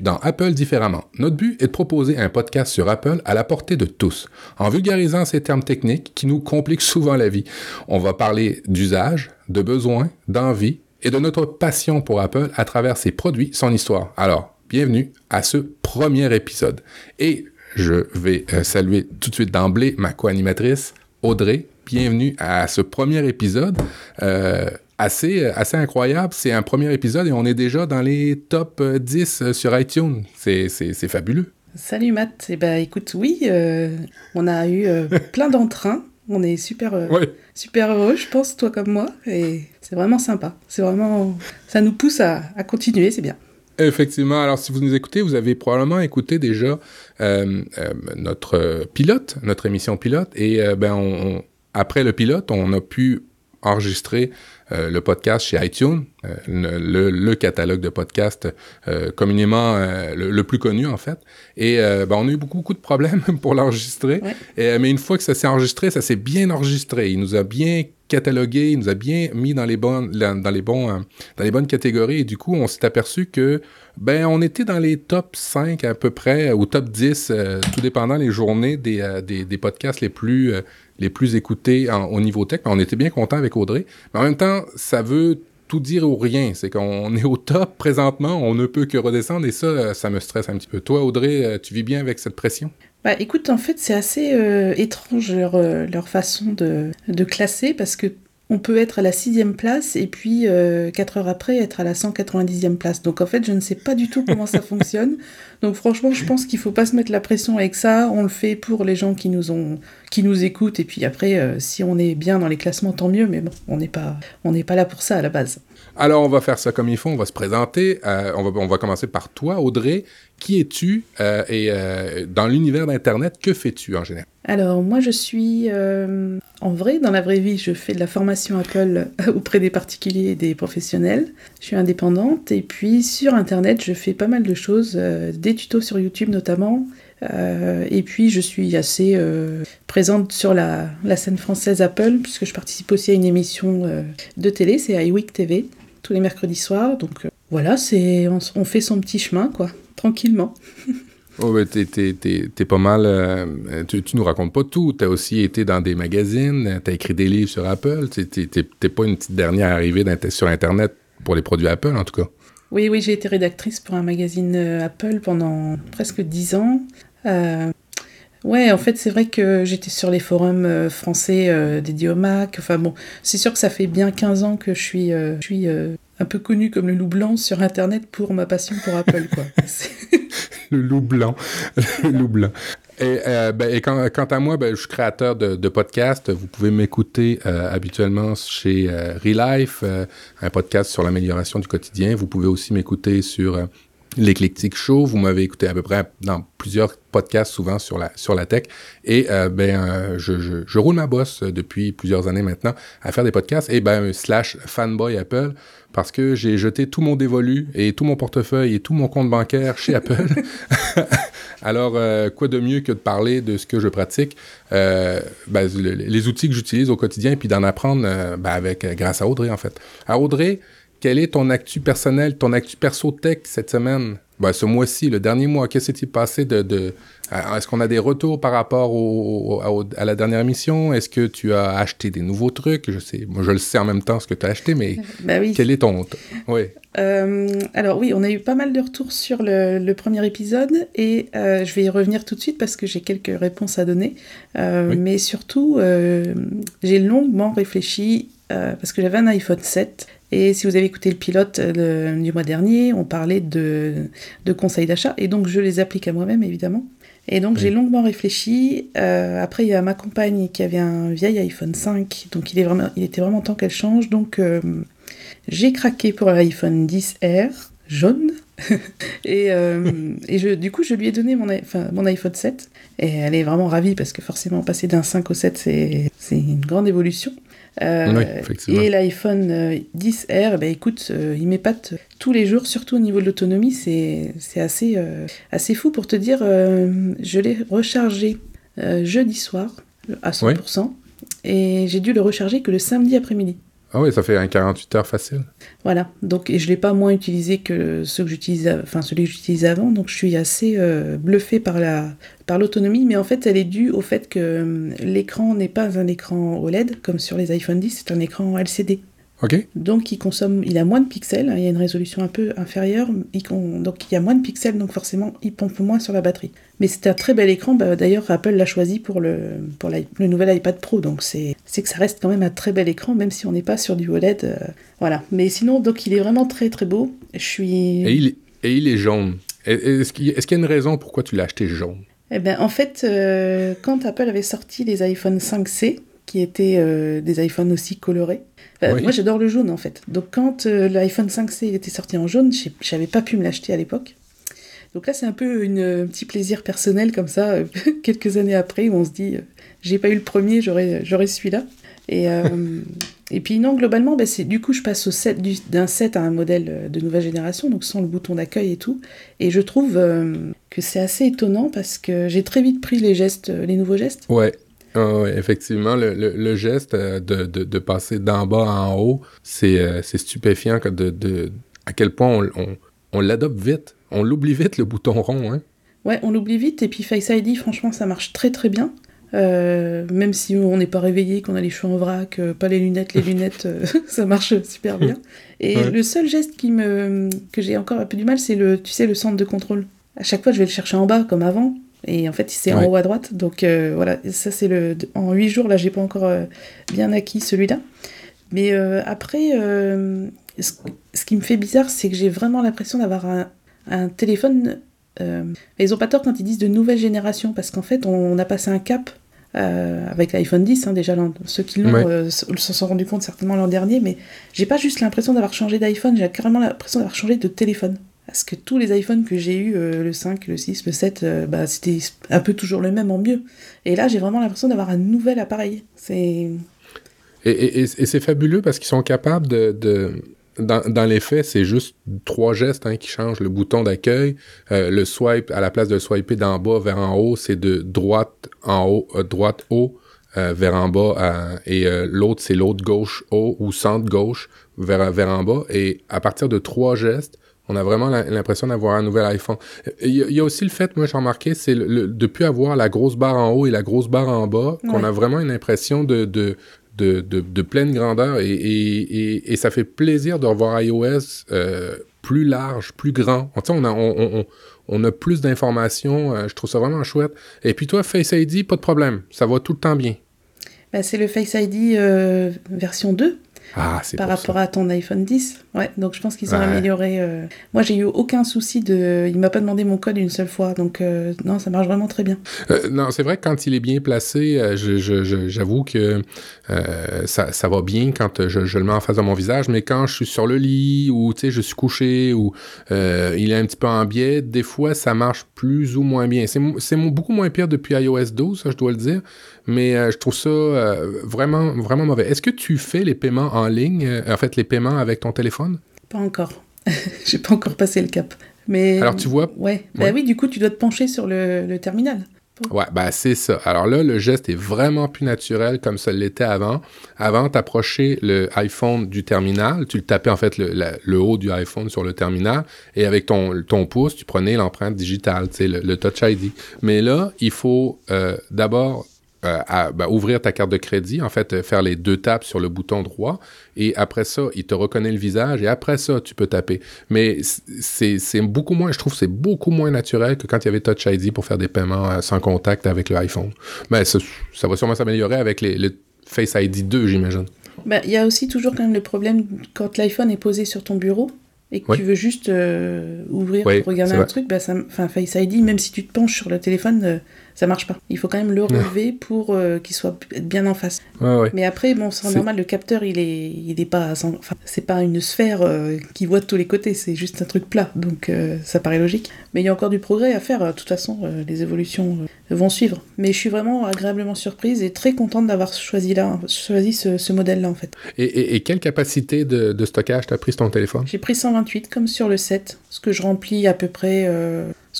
Dans Apple différemment. Notre but est de proposer un podcast sur Apple à la portée de tous, en vulgarisant ces termes techniques qui nous compliquent souvent la vie. On va parler d'usage, de besoins, d'envie et de notre passion pour Apple à travers ses produits, son histoire. Alors, bienvenue à ce premier épisode. Et je vais euh, saluer tout de suite d'emblée ma co-animatrice, Audrey. Bienvenue à ce premier épisode. Euh, assez, assez incroyable. C'est un premier épisode et on est déjà dans les top 10 euh, sur iTunes. C'est, fabuleux. Salut Matt. Eh ben, écoute, oui, euh, on a eu euh, plein d'entrains. On est super, super heureux, je pense, toi comme moi. Et c'est vraiment sympa. C'est vraiment, ça nous pousse à, à continuer, c'est bien. Effectivement. Alors, si vous nous écoutez, vous avez probablement écouté déjà notre pilote, notre émission pilote. Et ben, on, après le pilote, on a pu enregistrer euh, le podcast chez iTunes, euh, le, le, catalogue de podcasts euh, communément le, plus connu en fait. Et ben, on a eu beaucoup, beaucoup de problèmes pour l'enregistrer. mais une fois que ça s'est enregistré, ça s'est bien enregistré. Il nous a bien catalogué, il nous a bien mis dans les bonnes, dans les bons, dans les bonnes catégories. Et du coup, on s'est aperçu que ben on était dans les top 5 à peu près, ou top 10, tout dépendant les journées des, des, des podcasts les plus les plus écoutés au niveau tech. On était bien content avec Audrey. Mais en même temps, ça veut tout dire ou rien. C'est qu'on est au top présentement, on ne peut que redescendre et ça, ça me stresse un petit peu. Toi, Audrey, euh, tu vis bien avec cette pression? Bah écoute, en fait, c'est assez euh, étrange leur, euh, façon de, classer parce que on peut être à la sixième place et puis euh, quatre heures après être à la 190e place. Donc en fait, je ne sais pas du tout comment ça fonctionne. Donc franchement, je pense qu'il faut pas se mettre la pression avec ça. On le fait pour les gens qui nous ont, qui nous écoutent. Et puis après, euh, si on est bien dans les classements, tant mieux. Mais bon, on n'est pas, on n'est pas là pour ça à la base. Alors on va faire ça comme il faut. On va se présenter. Euh, on va, on va commencer par toi, Audrey. Qui es-tu et dans l'univers d'Internet, que fais-tu en général? Alors moi je suis euh, en vrai dans la vraie vie je fais de la formation Apple auprès des particuliers et des professionnels. Je suis indépendante et puis sur internet je fais pas mal de choses, euh, des tutos sur YouTube notamment. Euh, et puis je suis assez présente sur la, scène française Apple puisque je participe aussi à une émission de télé, c'est iWeek TV tous les mercredis soirs. Donc voilà, c'est on fait son petit chemin quoi, tranquillement. Oh, ben, t'es, pas mal. Euh, tu, tu, nous racontes pas tout. T'as aussi été dans des magazines, t'as écrit des livres sur Apple. T'es, pas une petite dernière arrivée sur Internet pour les produits Apple, en tout cas. Oui, oui, j'ai été rédactrice pour un magazine euh, Apple pendant presque dix ans. Euh, ouais, en fait, c'est vrai que j'étais sur les forums français dédiés au Mac. Enfin bon, c'est sûr que ça fait bien 15 ans que je suis, je suis un peu connu comme le loup blanc sur Internet pour ma passion pour Apple, quoi. le loup blanc. le loup blanc. Et, euh, ben, quant, à moi, ben, je suis créateur de, de podcasts. Vous pouvez m'écouter euh, habituellement chez euh, Relife, un podcast sur l'amélioration du quotidien. Vous pouvez aussi m'écouter sur l'éclectique show. Vous m'avez écouté à peu près dans plusieurs podcasts, souvent sur la sur la tech. Et ben, je, je, roule ma bosse depuis plusieurs années maintenant à faire des podcasts. Et ben slash fanboy Apple parce que j'ai jeté tout mon dévolu et tout mon portefeuille et tout mon compte bancaire chez Apple. Alors, euh, quoi de mieux que de parler de ce que je pratique, euh, ben, les outils que j'utilise au quotidien, et puis d'en apprendre euh, ben, avec grâce à Audrey, en fait. Alors, Audrey, quel est ton actu personnel, ton actu perso tech cette semaine? Ben, ce mois-ci, le dernier mois, qu'est-ce qui s'est passé de, de est-ce qu'on a des retours par rapport au, à, la dernière émission? Est-ce que tu as acheté des nouveaux trucs? Je sais, moi je le sais en même temps ce que tu as acheté, mais oui. quel est ton Oui. Euh, alors oui, on a eu pas mal de retours sur le, premier épisode et euh, je vais y revenir tout de suite parce que j'ai quelques réponses à donner. Euh, mais surtout, j'ai longuement réfléchi parce que j'avais un iPhone 7 et si vous avez écouté le pilote du mois dernier, on parlait de, de conseils d'achat, et donc je les applique à moi-même, évidemment. Et donc j'ai longuement réfléchi. Euh, après, il y a ma compagne qui avait un vieil iPhone 5, donc il, est vraiment, il était vraiment temps qu'elle change. Donc euh, j'ai craqué pour l'iPhone 10R jaune. et, euh, et je, du coup, je lui ai donné mon, enfin, mon iPhone 7. Et elle est vraiment ravie parce que forcément, passer d'un 5 au 7, c'est une grande évolution. Euh, et l'iPhone 10R, euh, bah, écoute, euh, il m'épate tous les jours, surtout au niveau de l'autonomie, c'est assez, assez fou pour te dire, je l'ai rechargé jeudi soir à 100%, et j'ai dû le recharger que le samedi après-midi. Ah oui, ça fait un 48 heures facile. Voilà, donc et je l'ai pas moins utilisé que ceux que celui que j'utilisais avant, donc je suis assez euh, bluffé par la par l'autonomie, mais en fait elle est due au fait que euh, l'écran n'est pas un écran OLED comme sur les iPhone 10, c'est un écran LCD. Donc il consomme, il a moins de pixels, hein, il y a une résolution un peu inférieure, donc il y a moins de pixels, donc forcément il pompe moins sur la batterie. Mais c'est un très bel écran, bah, d'ailleurs Apple l'a choisi pour, le, pour le nouvel iPad Pro, donc c'est que ça reste quand même un très bel écran, même si on n'est pas sur du OLED. Euh, voilà. Mais sinon, donc il est vraiment très très beau. Je suis... Et il, et il est jaune. Est-ce qu'il y a une raison pourquoi tu l'as acheté jaune? Eh ben, en fait, euh, quand Apple avait sorti les iPhone 5C, qui étaient euh, des iPhones aussi colorés, moi, j'adore le jaune en fait. Donc, quand euh, l'iPhone 5C était sorti en jaune, j'avais pas pu me l'acheter à l'époque. Donc là, c'est un peu une, un petit plaisir personnel comme ça, euh, quelques années après, où on se dit, euh, j'ai pas eu le premier, j'aurais celui-là. Et, et puis non, globalement, bah, du coup, je passe d'un 7 à un modèle de nouvelle génération, donc sans le bouton d'accueil et tout. Et je trouve que c'est assez étonnant parce que j'ai très vite pris les gestes, les nouveaux gestes. Ouais. Oh, effectivement, le, le, geste euh, de, de, de passer d'en bas en haut, c'est euh, stupéfiant de, de, à quel point on, on, on l'adopte vite. On l'oublie vite, le bouton rond. Hein? Ouais, on l'oublie vite. Et puis Face ID, franchement, ça marche très très bien. Euh, même si on n'est pas réveillé, qu'on a les cheveux en vrac, pas les lunettes, les lunettes, ça marche super bien. Et le seul geste qui me, que j'ai encore un peu du mal, c'est le, tu sais, le centre de contrôle. À chaque fois, je vais le chercher en bas, comme avant. Et en fait, c'est en haut à droite. Donc euh, voilà, ça c'est le. En huit jours, là, j'ai pas encore euh, bien acquis celui-là. Mais euh, après, ce, qui me fait bizarre, c'est que j'ai vraiment l'impression d'avoir un, téléphone. ils ont pas tort quand ils disent de nouvelle génération, parce qu'en fait, on, a passé un cap avec l'iPhone 10, hein, déjà, ceux qui l'ont se sont rendus compte certainement l'an dernier, mais j'ai pas juste l'impression d'avoir changé d'iPhone, j'ai carrément l'impression d'avoir changé de téléphone. Parce que tous les iPhones que j'ai eu, euh, le 5, le 6, le 7, euh, bah, c'était un peu toujours le même en mieux. Et là, j'ai vraiment l'impression d'avoir un nouvel appareil. C'est. Et, c'est fabuleux parce qu'ils sont capables de. Dans, les faits, c'est juste trois gestes hein, qui changent. Le bouton d'accueil, euh, le swipe, à la place de swiper d'en bas vers en haut, c'est de droite en haut, droite haut vers en bas, et l'autre, c'est l'autre gauche haut ou centre gauche vers, vers en bas. Et à partir de trois gestes, on a vraiment l'impression d'avoir un nouvel iPhone. Il y, a aussi le fait, moi j'ai remarqué, c'est le, de plus avoir la grosse barre en haut et la grosse barre en bas, qu'on a vraiment une impression de, de, de, de, pleine grandeur et, et, et, ça fait plaisir de revoir iOS euh, plus large, plus grand. On, a, on, on, on a plus d'informations, euh, je trouve ça vraiment chouette. Et puis toi, Face ID, pas de problème, ça va tout le temps bien. Ben, c'est le Face ID euh, version 2 ah, par rapport à ton iPhone 10. Ouais, donc je pense qu'ils ont amélioré. Euh. Moi, j'ai eu aucun souci de. Il m'a pas demandé mon code une seule fois, donc euh, non, ça marche vraiment très bien. Euh, non, c'est vrai que quand il est bien placé, j'avoue que ça, ça, va bien quand je, je, le mets en face de mon visage, mais quand je suis sur le lit ou tu sais, je suis couché ou il est un petit peu en biais, des fois, ça marche plus ou moins bien. C'est beaucoup moins pire depuis iOS 12, ça, je dois le dire mais euh, je trouve ça euh, vraiment, vraiment mauvais. Est-ce que tu fais les paiements en ligne, euh, en fait, les paiements avec ton téléphone? Pas encore. J'ai pas encore passé le cap. Mais... Alors, tu vois? Ouais. Bah oui, du coup, tu dois te pencher sur le, le terminal. Ouais, ben c'est ça. Alors là, le geste est vraiment plus naturel comme ça l'était avant. Avant, t'approchais le iPhone du terminal, tu le tapais en fait le, le, haut du iPhone sur le terminal, et avec ton, ton pouce, tu prenais l'empreinte digitale, tu sais, le, le, Touch ID. Mais là, il faut euh, d'abord euh, à, ben, ouvrir ta carte de crédit, en fait, euh, faire les deux tapes sur le bouton droit, et après ça, il te reconnaît le visage, et après ça, tu peux taper. Mais c'est beaucoup moins, je trouve, c'est beaucoup moins naturel que quand il y avait Touch ID pour faire des paiements euh, sans contact avec le iPhone. Mais ça, ça va sûrement s'améliorer avec les, le Face ID 2, j'imagine. Ben, il y a aussi toujours quand même le problème quand l'iPhone est posé sur ton bureau et que tu veux juste ouvrir pour regarder un truc, bah ça, Face ID, même si tu te penches sur le téléphone, ça marche pas. Il faut quand même le relever pour euh, qu'il soit bien en face. Mais après, bon, c'est normal, le capteur, il est, il est pas, enfin, c'est pas une sphère euh, qui voit de tous les côtés, c'est juste un truc plat, donc euh, ça paraît logique. Mais il y a encore du progrès à faire. De toute façon, les évolutions vont suivre. Mais je suis vraiment agréablement surprise et très contente d'avoir choisi là, choisi ce, modèle-là en fait. Et, quelle capacité de, de stockage t'as pris sur ton téléphone? J'ai pris 128 comme sur le 7, ce que je remplis à peu près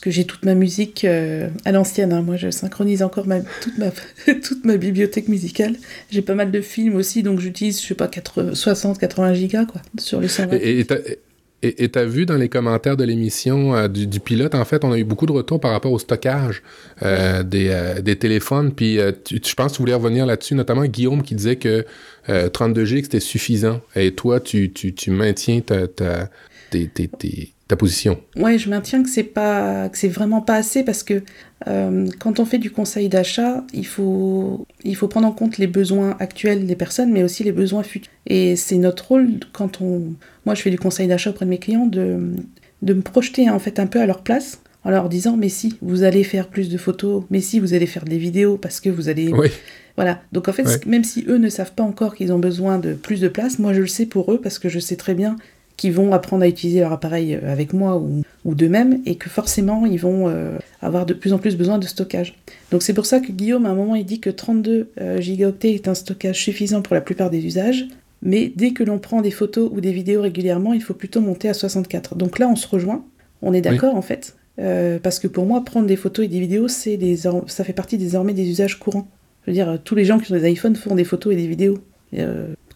que j'ai toute ma musique à l'ancienne. Hein. Moi, je synchronise encore ma, toute, ma, toute ma bibliothèque musicale. J'ai pas mal de films aussi, donc j'utilise, je sais pas, 60, 80 gigas quoi, sur les 120. Et, et tu as vu dans les commentaires de l'émission euh, du, pilote, en fait, on a eu beaucoup de retours par rapport au stockage euh, des, euh, des, téléphones. Puis je pense que tu voulais revenir là-dessus, notamment Guillaume qui disait que 32 G c'était suffisant. Et toi, tu, tu, tu maintiens ta, ta, tes, tes, ta position. Ouais, je maintiens que c'est pas que c'est vraiment pas assez parce que euh, quand on fait du conseil d'achat, il faut il faut prendre en compte les besoins actuels des personnes, mais aussi les besoins futurs. Et c'est notre rôle quand on moi je fais du conseil d'achat auprès de mes clients de de me projeter en fait un peu à leur place en leur disant mais si vous allez faire plus de photos, mais si vous allez faire des vidéos parce que vous allez oui. Voilà. Donc en fait, même si eux ne savent pas encore qu'ils ont besoin de plus de place, moi je le sais pour eux parce que je sais très bien qui vont apprendre à utiliser leur appareil euh, avec moi ou, ou d'eux-mêmes et que forcément ils vont euh, avoir de plus en plus besoin de stockage. Donc c'est pour ça que Guillaume à un moment il dit que 32 euh, gigaoctets est un stockage suffisant pour la plupart des usages, mais dès que l'on prend des photos ou des vidéos régulièrement, il faut plutôt monter à 64. Donc là on se rejoint, on est d'accord en fait, parce que pour moi prendre des photos et des vidéos c'est ça fait partie désormais des usages courants. Je veux dire tous les gens qui ont des iPhones font des photos et des vidéos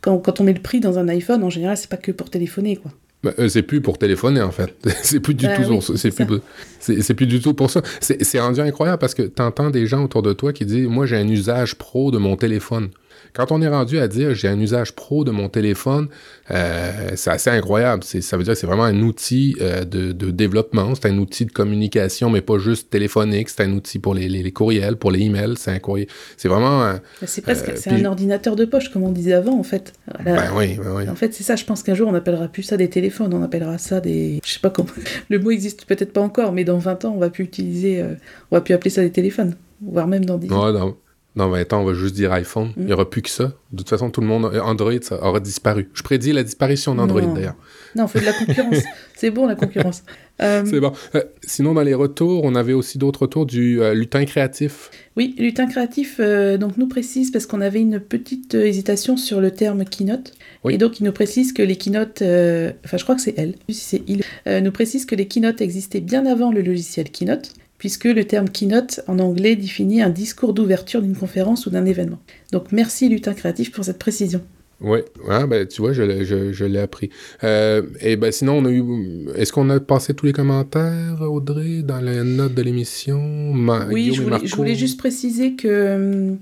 quand, on met le prix dans un iPhone, en général, c'est pas que pour téléphoner, quoi. Bah, euh, c'est plus pour téléphoner en fait. c'est plus du bah tout. c'est plus, c'est plus du tout pour ça. C'est rendu incroyable parce que tu entends des gens autour de toi qui disent, moi j'ai un usage pro de mon téléphone. Quand on est rendu à dire j'ai un usage pro de mon téléphone, euh, c'est assez incroyable. Ça veut dire que c'est vraiment un outil euh, de, développement, c'est un outil de communication, mais pas juste téléphonique. C'est un outil pour les, courriels, pour les emails. C'est un courrier. C'est vraiment. c'est presque, c'est un ordinateur de poche, comme on disait avant, en fait. Ben oui, ben oui. En fait, c'est ça. Je pense qu'un jour, on appellera plus ça des téléphones, on appellera ça des. Je sais pas comment. Le mot existe peut-être pas encore, mais dans 20 ans, on va plus utiliser. On va plus appeler ça des téléphones, voire même dans 10 ans. Dans 20 ans, on va juste dire iPhone. Il n'y aura plus que ça. De toute façon, tout le monde, Android, ça aura disparu. Je prédis la disparition d'Android, d'ailleurs. Non, on fait de la concurrence. c'est bon, la concurrence. Euh, c'est bon. Euh, sinon, dans les retours, on avait aussi d'autres retours du euh, lutin créatif. Oui, lutin créatif, donc nous précise, parce qu'on avait une petite hésitation sur le terme keynote. Et donc, il nous précise que les keynotes, enfin, je crois que c'est elle, si c'est il, nous précise que les keynotes existaient bien avant le logiciel Keynote puisque le terme keynote en anglais définit un discours d'ouverture d'une conférence ou d'un événement. Donc merci Lutin Créatif pour cette précision. Oui, ah, tu vois, je, l'ai appris. Euh, et ben sinon, on a eu. Est-ce qu'on a passé tous les commentaires, Audrey, dans les notes de l'émission? Oui, je voulais, je voulais, juste préciser que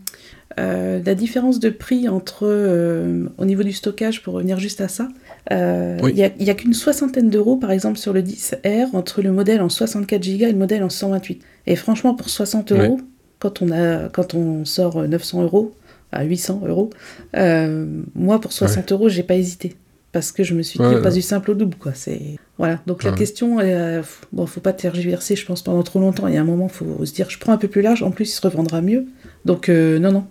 euh, la différence de prix entre euh, au niveau du stockage, pour revenir juste à ça, il n'y a, qu'une soixantaine d'euros, par exemple, sur le 10R, entre le modèle en 64 Go et le modèle en 128. Et franchement, pour 60 euros, quand, on a, quand on sort 900 euros à 800 euros, euh, moi, pour 60 euros, j'ai pas hésité. Parce que je me suis dit, pas du simple au double, quoi. C'est... Voilà. Donc la question, euh, bon, faut pas tergiverser, je pense, pendant trop longtemps. Il y a un moment, faut se dire, je prends un peu plus large, en plus, il se revendra mieux. Donc, euh, non, non.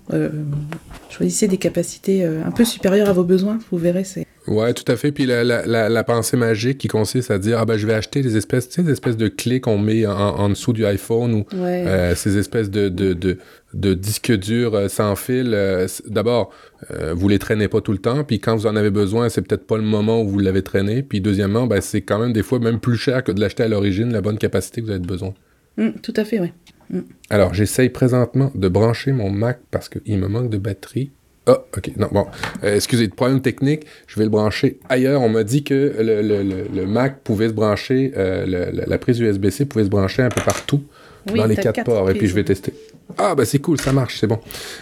choisissez des capacités un peu supérieures à vos besoins, vous verrez, c'est Ouais, tout à fait. Puis la, la, la, pensée magique qui consiste à dire ah ben je vais acheter des espèces, tu sais, des espèces de clés qu'on met en, en, dessous du iPhone ou euh, ces espèces de de, de, de disques durs euh, sans fil. Euh, d'abord, vous les traînez pas tout le temps. Puis quand vous en avez besoin, c'est peut-être pas le moment où vous l'avez traîné. Puis deuxièmement, ben c'est quand même des fois même plus cher que de l'acheter à l'origine, la bonne capacité que vous avez besoin. Mmh, tout à fait, oui. Mmh. Alors, j'essaye présentement de brancher mon Mac parce qu'il me manque de batterie. Ah, ok. Non, bon. Euh, excusez, problème technique. Je vais le brancher ailleurs. On m'a dit que le, le, le, Mac pouvait se brancher, euh, la prise USB-C pouvait se brancher un peu partout dans les quatre, ports. Et puis je vais tester. Ah, ben c'est cool, ça marche, c'est bon.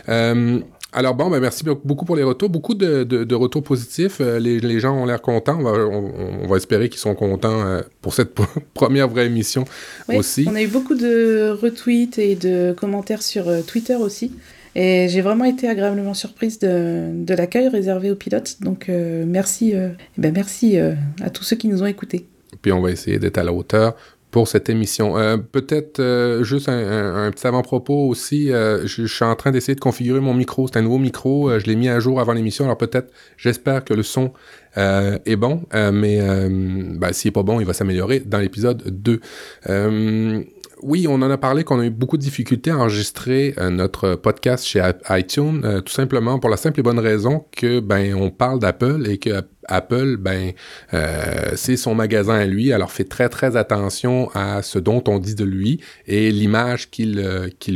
Euh, alors bon, ben merci beaucoup pour les retours. Beaucoup de, de, de retours positifs. Euh, les, les, gens ont l'air contents. On va, on, va espérer qu'ils sont contents euh, pour cette première vraie émission oui, aussi. On a eu beaucoup de retweets et de commentaires sur Twitter aussi. Et j'ai vraiment été agréablement surprise de, l'accueil réservé aux pilotes. Donc euh, merci, euh, eh ben merci euh, à tous ceux qui nous ont écoutés. Puis on va essayer d'être à la hauteur pour cette émission. Peut-être juste un, petit avant-propos aussi. Je, suis en train d'essayer de configurer mon micro. C'est un nouveau micro. je l'ai mis à jour avant l'émission. Alors peut-être, j'espère que le son est bon, mais ben, s'il est pas bon, il va s'améliorer dans l'épisode 2 oui, on en a parlé qu'on a eu beaucoup de difficultés à enregistrer euh, notre podcast chez iTunes, euh, tout simplement pour la simple et bonne raison que ben on parle d'Apple et que Apple, ben, euh, c'est son magasin à lui, alors fait très très attention à ce dont on dit de lui et l'image qu'il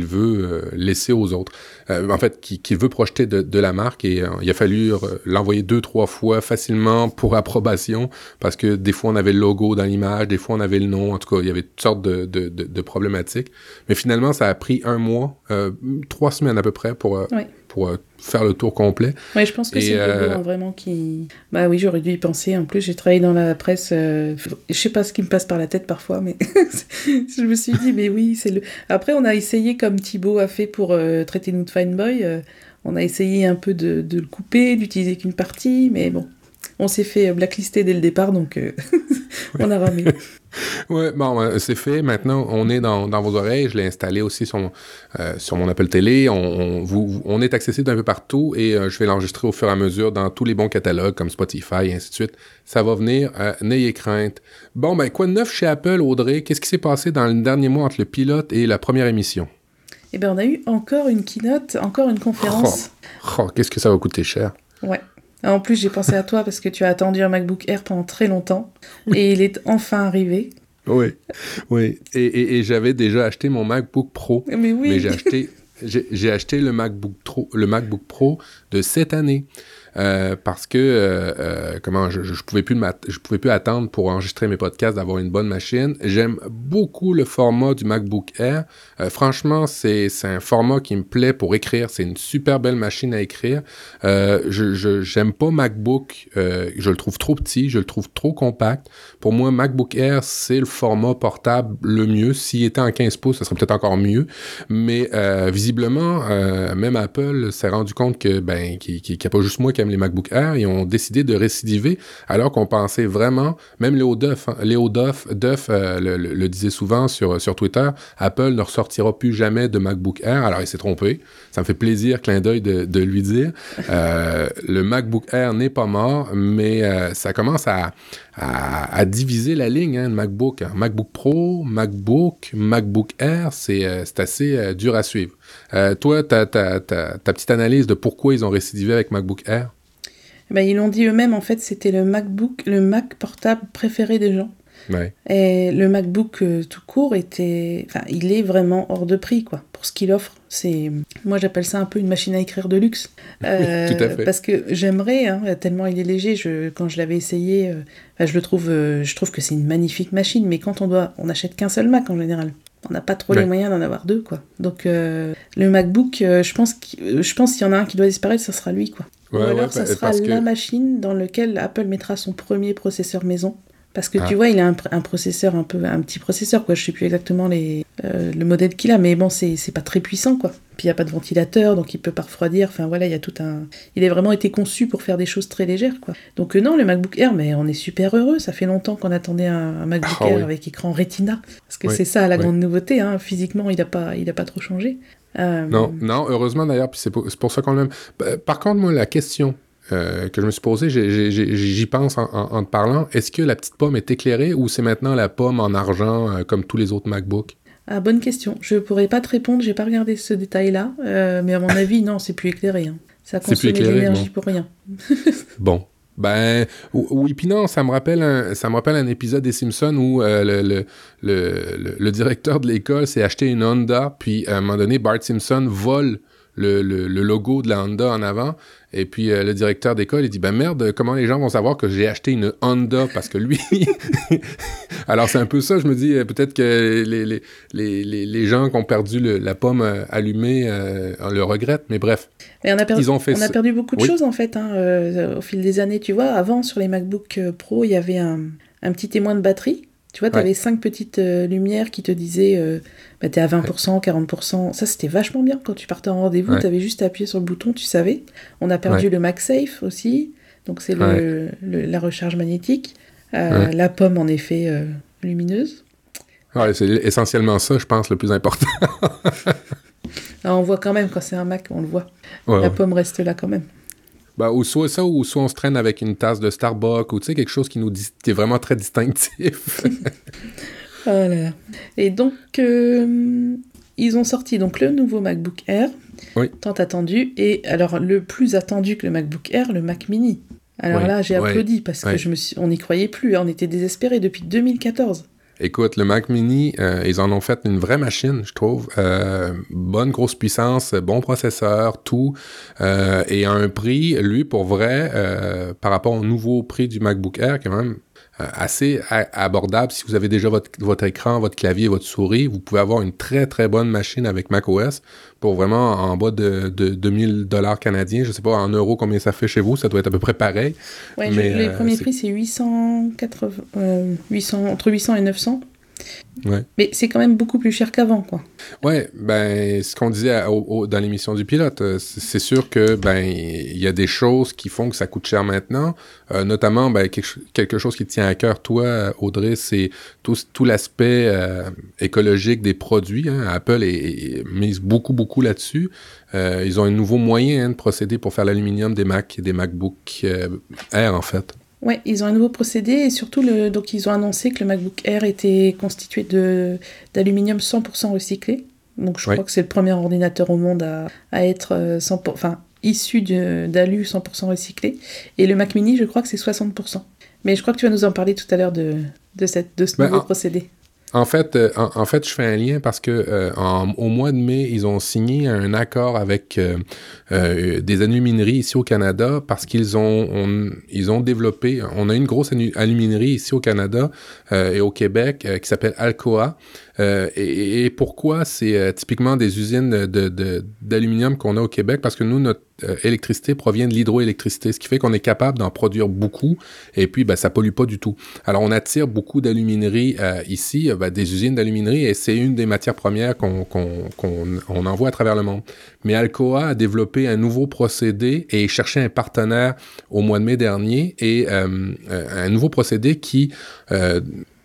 veut laisser aux autres. en fait, qu'il veut projeter de, la marque et il a fallu l'envoyer deux trois fois facilement pour approbation parce que des fois on avait le logo dans l'image, des fois on avait le nom, en tout cas il y avait toutes sortes de, de, de Mais finalement, ça a pris un mois, trois semaines à peu près pour pour faire le tour complet. Oui, je pense que c'est euh... Vraiment qui. Bah oui, j'aurais dû y penser. En plus, j'ai travaillé dans la presse. Euh... Je sais pas ce qui me passe par la tête parfois, mais je me suis dit, mais oui, c'est le. Après, on a essayé comme Thibaut a fait pour euh, traiter nous de Fine Boy. Euh, on a essayé un peu de, de le couper, d'utiliser qu'une partie, mais bon, on s'est fait blacklister dès le départ, donc euh, on a ramé. ouais, bon, euh, c'est fait. Maintenant, on est dans, vos oreilles. Je l'ai installé aussi sur, euh, sur mon Apple Télé. On, vous, on est accessible d'un peu partout et je vais l'enregistrer au fur et à mesure dans tous les bons catalogues comme Spotify et ainsi de suite. Ça va venir. N'ayez crainte. Bon, ben, quoi de neuf chez Apple, Audrey? Qu'est-ce qui s'est passé dans le dernier mois entre le pilote et la première émission? Eh bien, on a eu encore une keynote, encore une conférence. Oh, oh qu'est-ce que ça va coûter cher? Ouais. En plus, j'ai pensé à toi parce que tu as attendu un MacBook Air pendant très longtemps et il est enfin arrivé. Oui, oui. Et, j'avais déjà acheté mon MacBook Pro. Mais oui. Mais j'ai acheté, j'ai acheté le MacBook, Pro, le MacBook Pro de cette année. Euh, parce que euh, euh, je, je pouvais plus attendre pour enregistrer mes podcasts d'avoir une bonne machine. J'aime beaucoup le format du MacBook Air. franchement, c'est c'est un format qui me plaît pour écrire. C'est une super belle machine à écrire. je j'aime pas MacBook. je le trouve trop petit. Je le trouve trop compact. Pour moi, MacBook Air c'est le format portable le mieux. S'il était en 15 pouces, ça serait peut-être encore mieux. Mais visiblement, même Apple s'est rendu compte que ben qu'il n'y a pas juste moi qui les MacBook Air, ils ont décidé de récidiver alors qu'on pensait vraiment, même Léo Duff, hein, Léo Duff, Duff euh, le, disait souvent sur, sur Twitter, Apple ne ressortira plus jamais de MacBook Air. Alors il s'est trompé. Ça me fait plaisir, clin d'œil, de, lui dire. Euh, le MacBook Air n'est pas mort, mais euh, ça commence à, à, diviser la ligne, hein, MacBook. MacBook Pro, MacBook, MacBook Air, c'est assez dur à suivre. toi, ta, ta, ta, ta petite analyse de pourquoi ils ont récidivé avec MacBook Air? Ben, ils l'ont dit eux-mêmes, en fait, c'était le MacBook, le Mac portable préféré des gens. Ouais. Et le MacBook euh, tout court était, enfin, il est vraiment hors de prix, quoi, pour ce qu'il offre. C'est, moi, j'appelle ça un peu une machine à écrire de luxe, euh, Tout à fait. parce que j'aimerais, hein, tellement il est léger. Je, quand je l'avais essayé, euh, je le trouve, euh, je trouve que c'est une magnifique machine. Mais quand on doit, on n'achète qu'un seul Mac en général. On n'a pas trop les moyens d'en avoir deux, quoi. Donc, le MacBook, je pense, je pense qu'il y en a un qui doit disparaître, ça sera lui, quoi. Ou alors, ça bah, sera la machine dans laquelle Apple mettra son premier processeur maison. Parce que tu ah. vois, il a un, processeur un peu, un petit processeur, quoi. Je sais plus exactement les, euh, le modèle qu'il a, mais bon, c'est pas très puissant, quoi. Puis il n'y a pas de ventilateur, donc il peut pas refroidir. Enfin voilà, il y a tout un. Il a vraiment été conçu pour faire des choses très légères, quoi. Donc euh, non, le MacBook Air, mais on est super heureux. Ça fait longtemps qu'on attendait un, MacBook ah Air avec écran Retina, parce que c'est ça la grande nouveauté. Hein. Physiquement, il n'a pas, il a pas trop changé. Euh, non, non, heureusement d'ailleurs, c'est pour, pour, ça qu'on l'aime. Bah, par contre, moi, la question euh, que je me suis posée, j'y pense en, te parlant, est-ce que la petite pomme est éclairée ou c'est maintenant la pomme en argent euh, comme tous les autres MacBooks? Ah, bonne question. Je pourrais pas te répondre, j'ai pas regardé ce détail-là, mais à mon avis, non, c'est plus éclairé. Hein. Ça consomme de l'énergie pour rien. bon, ben oui, puis non, ça me rappelle un, ça me rappelle un épisode des Simpsons où euh, le, le, le, directeur de l'école s'est acheté une Honda, puis à un moment donné, Bart Simpson vole le, le, logo de la Honda en avant. Et puis euh, le directeur d'école, il dit ben merde, comment les gens vont savoir que j'ai acheté une Honda? Parce que lui. Alors c'est un peu ça, je me dis euh, peut-être que les, les, les, les, gens qui ont perdu la pomme euh, allumée le regrettent, mais bref. on a perdu, Ils ont fait on a perdu beaucoup de choses en fait hein, au fil des années. Tu vois, avant sur les MacBook Pro, il y avait un, un petit témoin de batterie. Tu vois, tu avais cinq petites lumières qui te disaient bah, t'es à 20%, 40%. Ça, c'était vachement bien. Quand tu partais en rendez-vous, tu t'avais juste appuyé sur le bouton, tu savais. On a perdu le MagSafe aussi. Donc, c'est le, la recharge magnétique. Euh, la pomme, en effet, euh, lumineuse. c'est essentiellement ça, je pense, le plus important. Ah, on voit quand même, quand c'est un Mac, on le voit. la pomme reste là quand même. Ben, ou soit ça, ou soit on se traîne avec une tasse de Starbucks, ou tu sais, quelque chose qui nous dit, qui est vraiment très distinctif. voilà. Et donc, euh, ils ont sorti donc le nouveau MacBook Air, Oui. tant attendu, et alors le plus attendu que le MacBook Air, le Mac Mini. Alors Oui, là, j'ai applaudi parce que ouais. je me suis... on n'y croyait plus, hein, on était désespérés depuis 2014. Écoute, le Mac Mini, euh, ils en ont fait une vraie machine, je trouve. Euh, bonne grosse puissance, bon processeur, tout. Euh, et à un prix, lui, pour vrai, euh, par rapport au nouveau prix du MacBook Air, quand même assez a- abordable. Si vous avez déjà votre, votre écran, votre clavier, votre souris, vous pouvez avoir une très, très bonne machine avec macOS pour vraiment en bas de, de 2000 dollars canadiens. Je sais pas en euros combien ça fait chez vous. Ça doit être à peu près pareil. Ouais, je- Mais, les euh, premiers prix, c'est 880, euh, 800, entre 800 et 900. Ouais. Mais c'est quand même beaucoup plus cher qu'avant, quoi. Ouais, ben ce qu'on disait à- au- au- dans l'émission du pilote, euh, c'est sûr que ben il y a des choses qui font que ça coûte cher maintenant, Euh, notamment ben quelque, ch- quelque chose qui tient à cœur toi Audrey, c'est tout, tout l'aspect euh, écologique des produits. hein. Apple est, est- mise beaucoup beaucoup là-dessus. Euh, ils ont un nouveau moyen hein, de procéder pour faire l'aluminium des Mac et des MacBook Air en fait. Ouais, ils ont un nouveau procédé et surtout, le, donc ils ont annoncé que le MacBook Air était constitué de d'aluminium 100% recyclé. Donc je Ouais. crois que c'est le premier ordinateur au monde à, à être euh, 100%, enfin, issu d'alu 100% recyclé. Et le Mac Mini, je crois que c'est 60%. Mais je crois que tu vas nous en parler tout à l'heure de, de, cette, de ce Ben, nouveau en- procédé. En fait, euh, en, fait, je fais un lien parce que euh, en- au mois de mai, ils ont signé un accord avec euh, euh, des alumineries ici au Canada parce qu'ils ont on- ils ont développé. On a une grosse aluminerie ici au Canada euh, et au Québec euh, qui s'appelle Alcoa. Euh, et, pourquoi c'est euh, typiquement des usines d'aluminium qu'on a au Québec? Parce que nous notre euh, électricité provient de l'hydroélectricité, ce qui fait qu'on est capable d'en produire beaucoup et puis ben, ça pollue pas du tout. Alors on attire beaucoup d'alumineries ici, ben, des usines d'aluminerie et c'est une des matières premières qu'on qu'on qu'on on envoie à travers le monde. Mais Alcoa a développé un nouveau procédé et cherchait un partenaire au mois de mai dernier et un nouveau procédé qui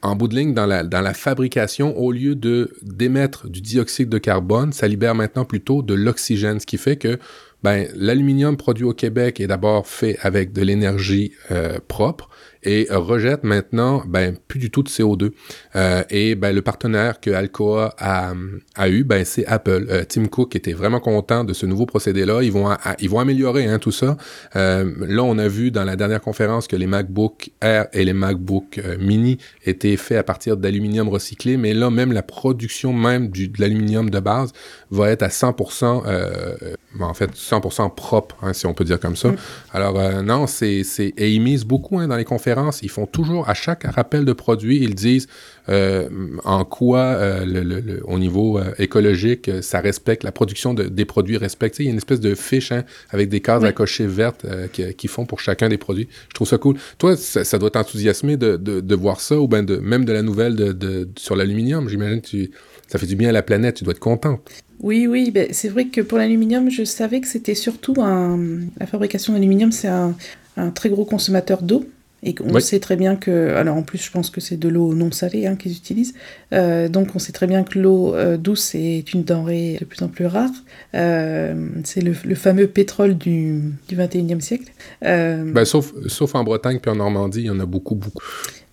en bout de ligne, dans la, dans la fabrication, au lieu de d'émettre du dioxyde de carbone, ça libère maintenant plutôt de l'oxygène, ce qui fait que ben, l'aluminium produit au Québec est d'abord fait avec de l'énergie euh, propre et rejette maintenant ben, plus du tout de CO2. Euh, et ben, le partenaire que Alcoa a, a eu, ben, c'est Apple. Euh, Tim Cook était vraiment content de ce nouveau procédé-là. Ils vont, a- ils vont améliorer hein, tout ça. Euh, là, on a vu dans la dernière conférence que les MacBook Air et les MacBook Mini étaient faits à partir d'aluminium recyclé, mais là, même la production même du, de l'aluminium de base va être à 100%, euh, ben, en fait, 100% propre, hein, si on peut dire comme ça. Mm. Alors, non, c'est, c'est, et ils misent beaucoup hein, dans les conférences. Ils font toujours, à chaque rappel de produit, ils disent euh, en quoi, euh, le, le- le- au niveau euh, écologique, ça respecte, la production de, des produits respecte. Il y a une espèce de fiche hein, avec des cases Oui. à cocher vertes euh, qui, qui font pour chacun des produits. Je trouve ça cool. Toi, ça, ça doit t'enthousiasmer de, de, de voir ça, ou ben de, même de la nouvelle de, sur l'aluminium. J'imagine que tu, ça fait du bien à la planète. Tu dois être contente. Oui, oui, ben, c'est vrai que pour l'aluminium, je savais que c'était surtout un... La fabrication d'aluminium, c'est un, un très gros consommateur d'eau. Et on Oui. sait très bien que... Alors en plus, je pense que c'est de l'eau non salée hein, qu'ils utilisent. Euh, donc on sait très bien que l'eau euh, douce est une denrée de plus en plus rare. Euh, c'est le, le fameux pétrole du, du 21e siècle. Ben, sauf, sauf en Bretagne puis en Normandie, il y en a beaucoup, beaucoup.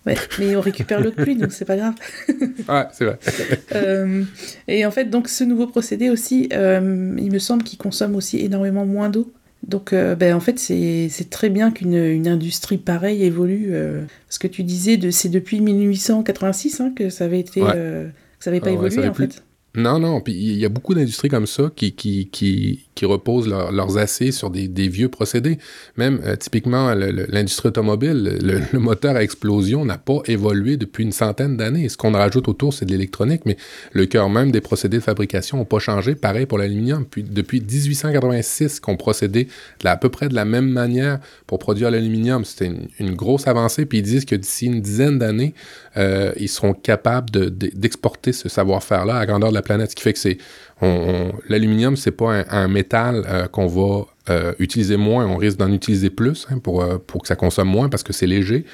ouais, mais on récupère l'eau de pluie, donc c'est pas grave. Ah, c'est vrai. Euh, et en fait, donc ce nouveau procédé aussi, euh, il me semble qu'il consomme aussi énormément moins d'eau. Donc, euh, ben, en fait, c'est c'est très bien qu'une une industrie pareille évolue. euh, parce que tu disais, de, c'est depuis 1886 hein, que ça avait été, Ouais. euh, que ça avait pas Ah évolué en plus- fait. Non, non, puis il y a beaucoup d'industries comme ça qui, qui, qui, qui reposent leur- leurs essais sur des, vieux procédés. Même euh, typiquement l'industrie automobile, le, moteur à explosion n'a pas évolué depuis une centaine d'années. Ce qu'on rajoute autour, c'est de l'électronique, mais le cœur même des procédés de fabrication n'ont pas changé. Pareil pour l'aluminium. Puis depuis 1886 qu'on procédait de à peu près de la même manière pour produire l'aluminium. C'était une, grosse avancée. Puis ils disent que d'ici une dizaine d'années, euh, ils seront capables de- de- d'exporter ce savoir-faire-là à grandeur de la planète. Ce qui fait que c'est on, on- l'aluminium, c'est pas un, un métal euh, qu'on va euh, utiliser moins, on risque d'en utiliser plus hein, pour, euh, pour que ça consomme moins parce que c'est léger,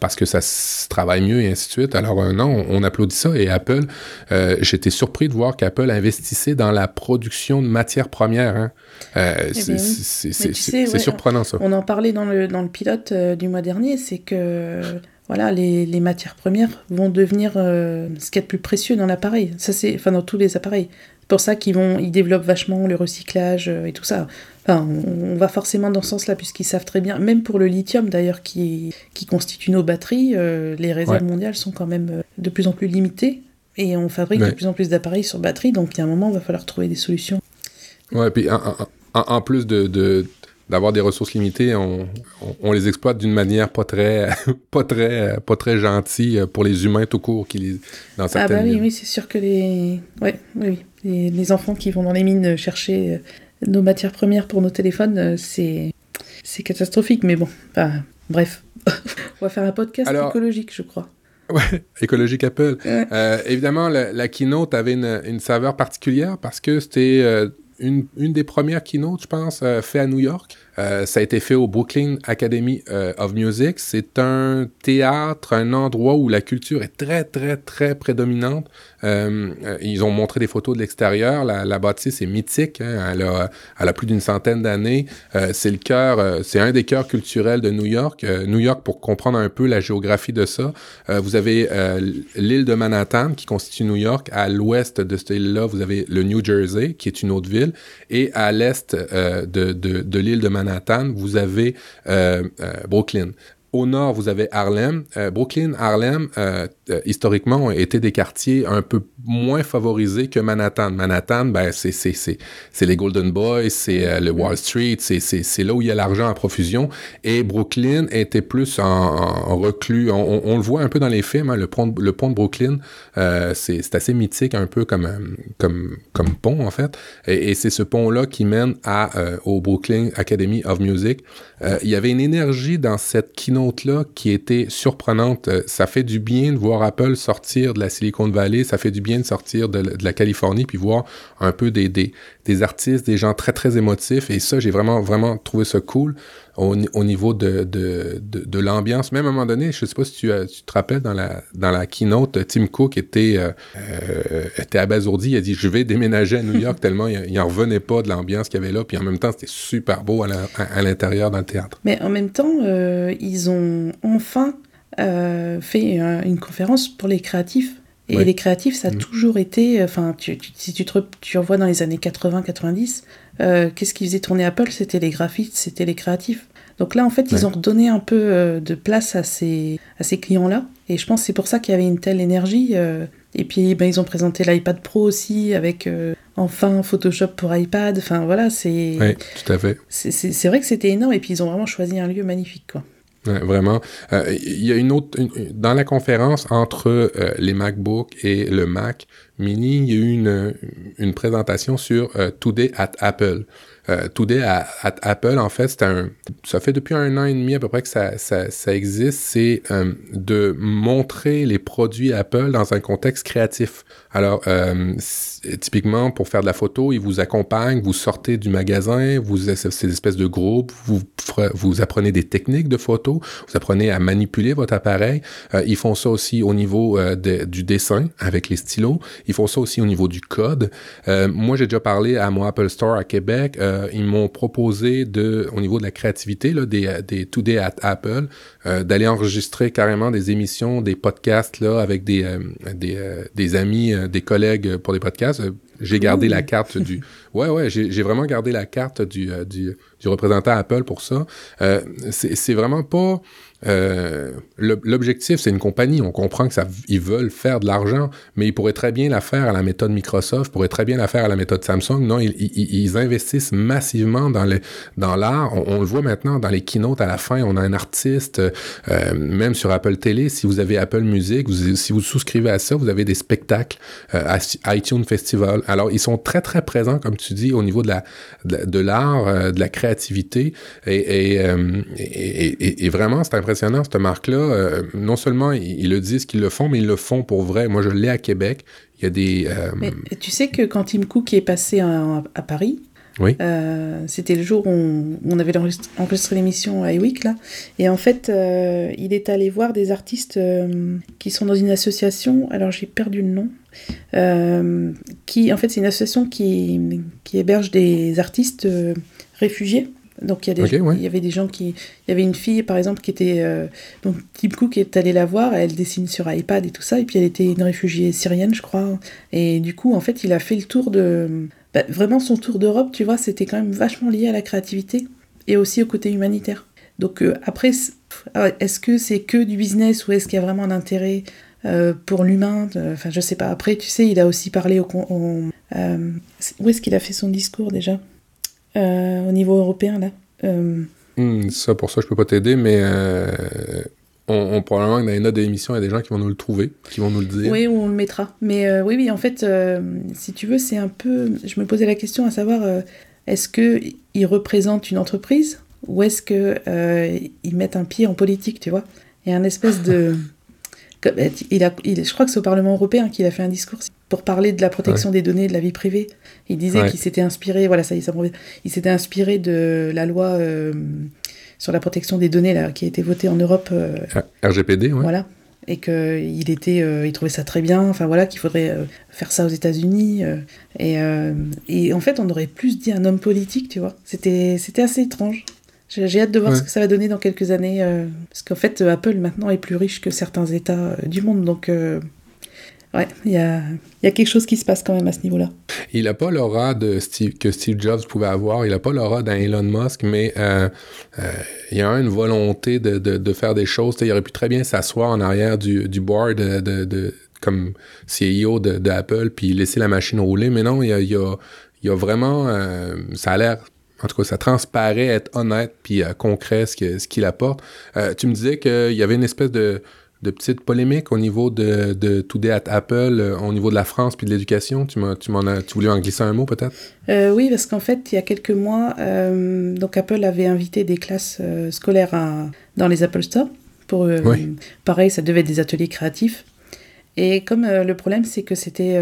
parce que ça se travaille mieux et ainsi de suite. Alors non, on, applaudit ça et Apple, j'étais surpris de voir qu'Apple investissait dans la production de matières premières. Hein. Eh c'est surprenant ça. On en parlait dans le, dans le pilote du mois dernier, c'est que voilà, les, les, matières premières vont devenir ce qu'il y a de plus précieux dans l'appareil. Ça c'est, enfin dans tous les appareils. C'est pour ça qu'ils vont, ils développent vachement le recyclage et tout ça. Enfin, on, va forcément dans ce sens-là, puisqu'ils savent très bien, même pour le lithium d'ailleurs, qui, qui constitue nos batteries, euh, les réserves mondiales sont quand même euh, de plus en plus limitées, et on fabrique de plus en plus d'appareils sur batterie, donc il y a un moment, il va falloir trouver des solutions. Ouais, et puis en, plus de, d'avoir des ressources limitées, on, on, les exploite d'une manière pas très, pas très, pas très gentille pour les humains tout court qui les, dans certaines Ah bah oui, oui, c'est sûr que les, ouais, oui. Les, les, enfants qui vont dans les mines chercher nos matières premières pour nos téléphones, euh, c'est c'est catastrophique. Mais bon, bref, on va faire un podcast écologique, je crois. Ouais, écologique Apple. Euh, évidemment, la, keynote avait une, saveur particulière parce que c'était euh, une, une, des premières keynotes, je pense, fait à New York. Euh, ça a été fait au Brooklyn Academy euh, of Music. C'est un théâtre, un endroit où la culture est très, très, très prédominante. Euh, ils ont montré des photos de l'extérieur. La, la, bâtisse est mythique. Hein. Elle, a, plus d'une centaine d'années. c'est le cœur, c'est un des cœurs culturels de New York. New York, pour comprendre un peu la géographie de ça, vous avez l'île de Manhattan qui constitue New York. À l'ouest de cette île-là, vous avez le New Jersey qui est une autre ville. Et à l'est de, l'île de Manhattan, vous avez euh, euh, Brooklyn. Au nord, vous avez Harlem. Euh, Brooklyn, Harlem, euh, euh, historiquement, ont été des quartiers un peu moins favorisés que Manhattan. Manhattan, ben, c'est, c'est, c'est, c'est les Golden Boys, c'est le Wall Street, c'est, c'est, c'est là où il y a l'argent à profusion. Et Brooklyn était plus en, reclus. On, le voit un peu dans les films, hein, le, pont, le pont de Brooklyn, c'est, c'est assez mythique, un peu comme, comme, comme pont, en fait. Et, c'est ce pont-là qui mène à, au Brooklyn Academy of Music. il y avait une énergie dans cette keynote qui était surprenante. Euh, ça fait du bien de voir Apple sortir de la Silicon Valley, ça fait du bien de sortir de, la Californie, puis voir un peu des, des, des, artistes, des gens très, très émotifs. Et ça, j'ai vraiment, vraiment trouvé ça cool au, niveau de, l'ambiance. Même à un moment donné, je sais pas si tu, tu te rappelles, dans la, dans la keynote, Tim Cook était, euh, euh, abasourdi. Il a dit, je vais déménager à New York tellement il, n'en revenait pas de l'ambiance qu'il y avait là. Puis en même temps, c'était super beau à l'intérieur le théâtre. Mais en même temps, euh, ils ont enfin fait une conférence pour les créatifs. Et les créatifs, ça a mm. toujours été, enfin, tu, si tu te tu revois dans les années 80-90, euh, qu'est-ce qui faisait tourner Apple? C'était les graphistes, c'était les créatifs. Donc là, en fait, ils ont redonné un peu euh, de place à ces, à ces clients-là. Et je pense que c'est pour ça qu'il y avait une telle énergie. Euh. et puis, ben, ils ont présenté l'iPad Pro aussi, avec enfin Photoshop pour iPad. Enfin, voilà, c'est... Oui, tout à fait. C'est vrai que c'était énorme. Et puis, ils ont vraiment choisi un lieu magnifique, quoi. Vraiment. Il y a une autre... dans la conférence entre les MacBooks et le Mac, Mini, il y a eu une, une présentation sur euh, Today at Apple. Euh, Today at, Apple, en fait, c'est un, ça fait depuis un an et demi à peu près que ça, ça, ça existe. C'est euh, de montrer les produits Apple dans un contexte créatif. Alors, euh, typiquement, pour faire de la photo, ils vous accompagnent, vous sortez du magasin, vous ces espèces de groupes, vous, vous apprenez des techniques de photo, vous apprenez à manipuler votre appareil. Euh, ils font ça aussi au niveau euh, du dessin avec les stylos. Ils font ça aussi au niveau du code. Euh, moi, j'ai déjà parlé à mon Apple Store à Québec. ils m'ont proposé de, au niveau de la créativité, là, des, des Today at Apple, d'aller enregistrer carrément des émissions, des podcasts là avec des, des, des amis des collègues pour des podcasts. J'ai gardé la carte du. Ouais, ouais, j'ai vraiment gardé la carte du, euh, du, du représentant Apple pour ça. Euh, c'est vraiment pas euh, L'objectif, c'est une compagnie. On comprend que ils veulent faire de l'argent, mais ils pourraient très bien la faire à la méthode Microsoft, pourraient très bien la faire à la méthode Samsung. Non, ils, investissent massivement dans l'art. On, le voit maintenant dans les keynotes à la fin. On a un artiste, euh, même sur Apple Télé. Si vous avez Apple Music, si vous souscrivez à ça, vous avez des spectacles euh, à iTunes Festival. Alors, ils sont très très présents, comme tu dis, au niveau de la de, l'art, de la créativité, et, et vraiment, c'est impressionnant impressionnant, cette marque-là. Euh, non seulement ils, le disent qu'ils le font, mais ils le font pour vrai. Moi, je l'ai à Québec. Il y a des... Euh, mais tu sais que quand Tim Cook est passé à, Paris, Oui. C'était le jour où on, avait enregistré l'émission à Ewick, là. Et en fait, il est allé voir des artistes qui sont dans une association. Alors, j'ai perdu le nom. qui, en fait, c'est une association qui, qui héberge des artistes réfugiés. Donc il y, a des, il y avait des gens qui... Il y avait une fille, par exemple, qui était... Euh, donc Tim Cook est allé la voir, elle dessine sur iPad et tout ça, et puis elle était une réfugiée syrienne, je crois. Et du coup, en fait, il a fait le tour de... Bah, vraiment, son tour d'Europe, tu vois, c'était quand même vachement lié à la créativité et aussi au côté humanitaire. Donc euh, après, ah est-ce que c'est que du business ou est-ce qu'il y a vraiment un intérêt euh, pour l'humain Enfin, je sais pas. Après, tu sais, il a aussi parlé au... où est-ce qu'il a fait son discours déjà? Euh, au niveau européen, là. Euh, hmm, ça, pour ça, je peux pas t'aider, mais euh, on, probablement que dans les notes d'émission, il y a des gens qui vont nous le trouver, qui vont nous le dire. Oui, on le mettra. Mais oui, oui, en fait, si tu veux, c'est un peu. Je me posais la question à savoir est-ce qu'il représente une entreprise ou est-ce qu'ils mettent un pied en politique, tu vois? Il y a un espèce de. il a, il, je crois que c'est au Parlement européen qu'il a fait un discours pour parler de la protection des données de la vie privée. Il disait qu'il s'était inspiré, voilà, ça, ça il s'était inspiré de la loi euh, sur la protection des données là, qui a été votée en Europe. Euh, RGPD, ouais. Voilà. Et qu'il était, euh, il trouvait ça très bien. Enfin voilà, qu'il faudrait faire ça aux États-Unis. et, et en fait, on aurait plus dit un homme politique, tu vois. C'était, c'était assez étrange. J'ai hâte de voir ce que ça va donner dans quelques années. parce qu'en fait, Apple maintenant est plus riche que certains États du monde. Donc, ouais, il y a, y quelque chose qui se passe quand même à ce niveau-là. Il n'a pas l'aura que Steve Jobs pouvait avoir, il n'a pas l'aura d'un Elon Musk, mais euh, euh, il a une volonté de, faire des choses. il aurait pu très bien s'asseoir en arrière du, du board de, de, comme CEO d'Apple, puis laisser la machine rouler, mais non, il y a, y vraiment... Euh, ça a l'air en tout cas, ça transparaît être honnête puis concret ce qu'il ce apporte. tu me disais qu'il y avait une espèce de de petites polémiques au niveau de, de Today at Apple, euh, au niveau de la France puis de l'éducation? Tu, tu m'en as, tu voulais en glisser un mot peut-être? Euh, Oui, parce qu'en fait, il y a quelques mois, euh, donc Apple avait invité des classes scolaires dans les Apple Store. Pour, Pareil, ça devait être des ateliers créatifs. Et comme le problème, c'est que c'était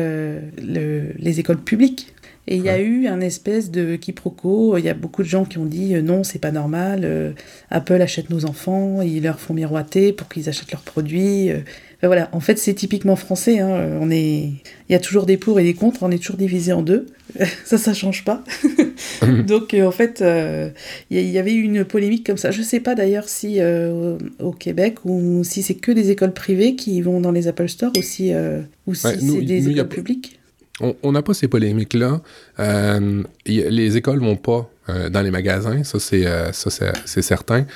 les écoles publiques et il y a eu un espèce de quiproquo. Il y a beaucoup de gens qui ont dit euh, non, c'est pas normal. Euh, Apple achète nos enfants, ils leur font miroiter pour qu'ils achètent leurs produits. Euh. voilà, en fait, c'est typiquement français. Hein. On est, il y a toujours des pour et des contre. On est toujours divisé en deux. ça, ça change pas. Donc, en fait, il y, avait eu une polémique comme ça. Je sais pas d'ailleurs si au Québec ou si c'est que des écoles privées qui vont dans les Apple Store ou si, ou si c'est des écoles publiques on n'a pas ces polémiques-là. Euh, les écoles vont pas euh, dans les magasins, ça c'est euh, certain.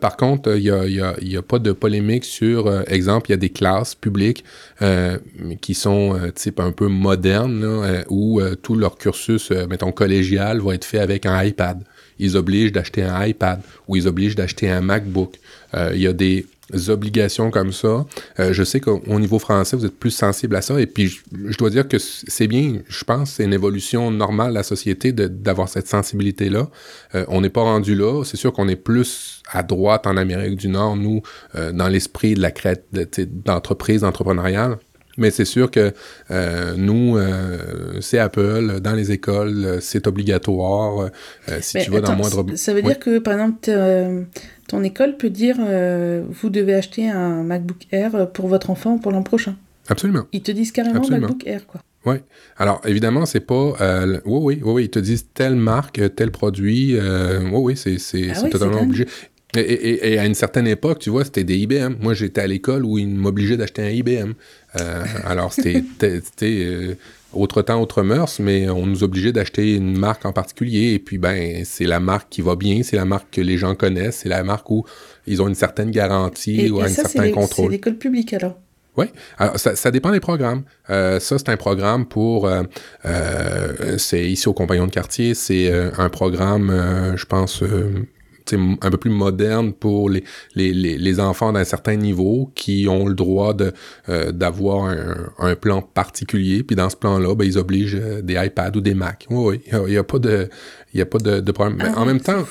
par contre, il n'y a, a, pas de polémique sur, exemple, il y a des classes publiques qui sont type un peu modernes, où tout leur cursus, mettons, collégial, va être fait avec un iPad. Ils obligent d'acheter un iPad ou ils obligent d'acheter un MacBook. Il y a des obligations comme ça. Euh, je sais qu'au niveau français, vous êtes plus sensible à ça. Et puis, je, dois dire que c'est bien, je pense, c'est une évolution normale de la société d'avoir cette sensibilité-là. Euh, on n'est pas rendu là. C'est sûr qu'on est plus à droite en Amérique du Nord, nous, euh, dans l'esprit de la d'entreprise entrepreneuriale. Mais c'est sûr que euh, nous, euh, c'est Apple, dans les écoles, c'est obligatoire. Euh, si tu vas dans moindre... Ça veut dire que, par exemple, ton école peut dire vous devez acheter un MacBook Air pour votre enfant pour l'an prochain. Absolument. Ils te disent carrément MacBook Air, quoi. Oui. Alors, évidemment, c'est pas. oui, oui, oui, oui, ils te disent telle marque, tel produit. oui, oui, c'est ah totalement obligé. Et, à une certaine époque, tu vois, c'était des IBM. Moi, j'étais à l'école où ils m'obligeaient d'acheter un IBM. Euh, alors, c'était euh, autre temps, autre mœurs, mais on nous obligeait d'acheter une marque en particulier. Et puis, ben, c'est la marque qui va bien, c'est la marque que les gens connaissent, c'est la marque où ils ont une certaine garantie ou un certain contrôle. C'est l'école publique, alors? Oui, alors ça, ça, dépend des programmes. Euh, ça, c'est un programme pour, euh, c'est ici au Compagnon de quartier, c'est un programme, je pense, un peu plus moderne pour les, les, les, enfants d'un certain niveau qui ont le droit de euh, d'avoir un, un, plan particulier. Puis dans ce plan-là, ben, ils obligent euh, des iPads ou des Macs. Oui, il n'y a, pas de, y a pas de, problème. Mais en même temps,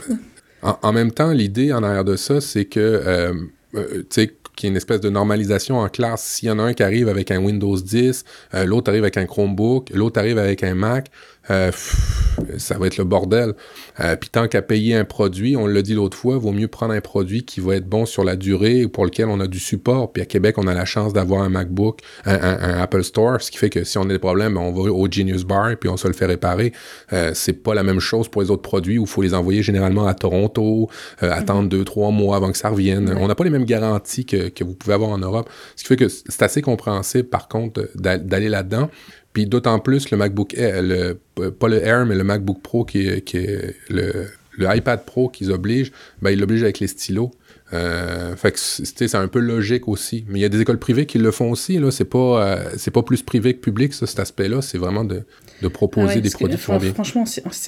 en, même temps, l'idée en arrière de ça, c'est que euh, tu sais, qu'il y ait une espèce de normalisation en classe. S'il y en a un qui arrive avec un Windows 10, l'autre arrive avec un Chromebook, l'autre arrive avec un Mac, euh, ça va être le bordel. Euh, Puis tant qu'à payer un produit, on l'a dit l'autre fois, vaut mieux prendre un produit qui va être bon sur la durée, pour lequel on a du support. Puis à Québec, on a la chance d'avoir un MacBook, un, Apple Store, ce qui fait que si on a des problèmes, ben, on va au Genius Bar et puis on se le fait réparer. Euh, c'est pas la même chose pour les autres produits où il faut les envoyer généralement à Toronto, euh, attendre deux, trois mois avant que ça revienne. On n'a pas les mêmes garanties que, que vous pouvez avoir en Europe. Ce qui fait que c'est assez compréhensible, par contre, d'aller là-dedans. Puis d'autant plus le MacBook Air, le, pas le Air, mais le MacBook Pro qui est, qui est le, le iPad Pro qu'ils obligent, ben ils l'obligent avec les stylos. Euh, fait que c'est un peu logique aussi. Mais il y a des écoles privées qui le font aussi. Là, c'est pas euh, c'est pas plus privé que public ça, cet aspect-là. C'est vraiment de, de proposer ah des produits qui bien. Franchement,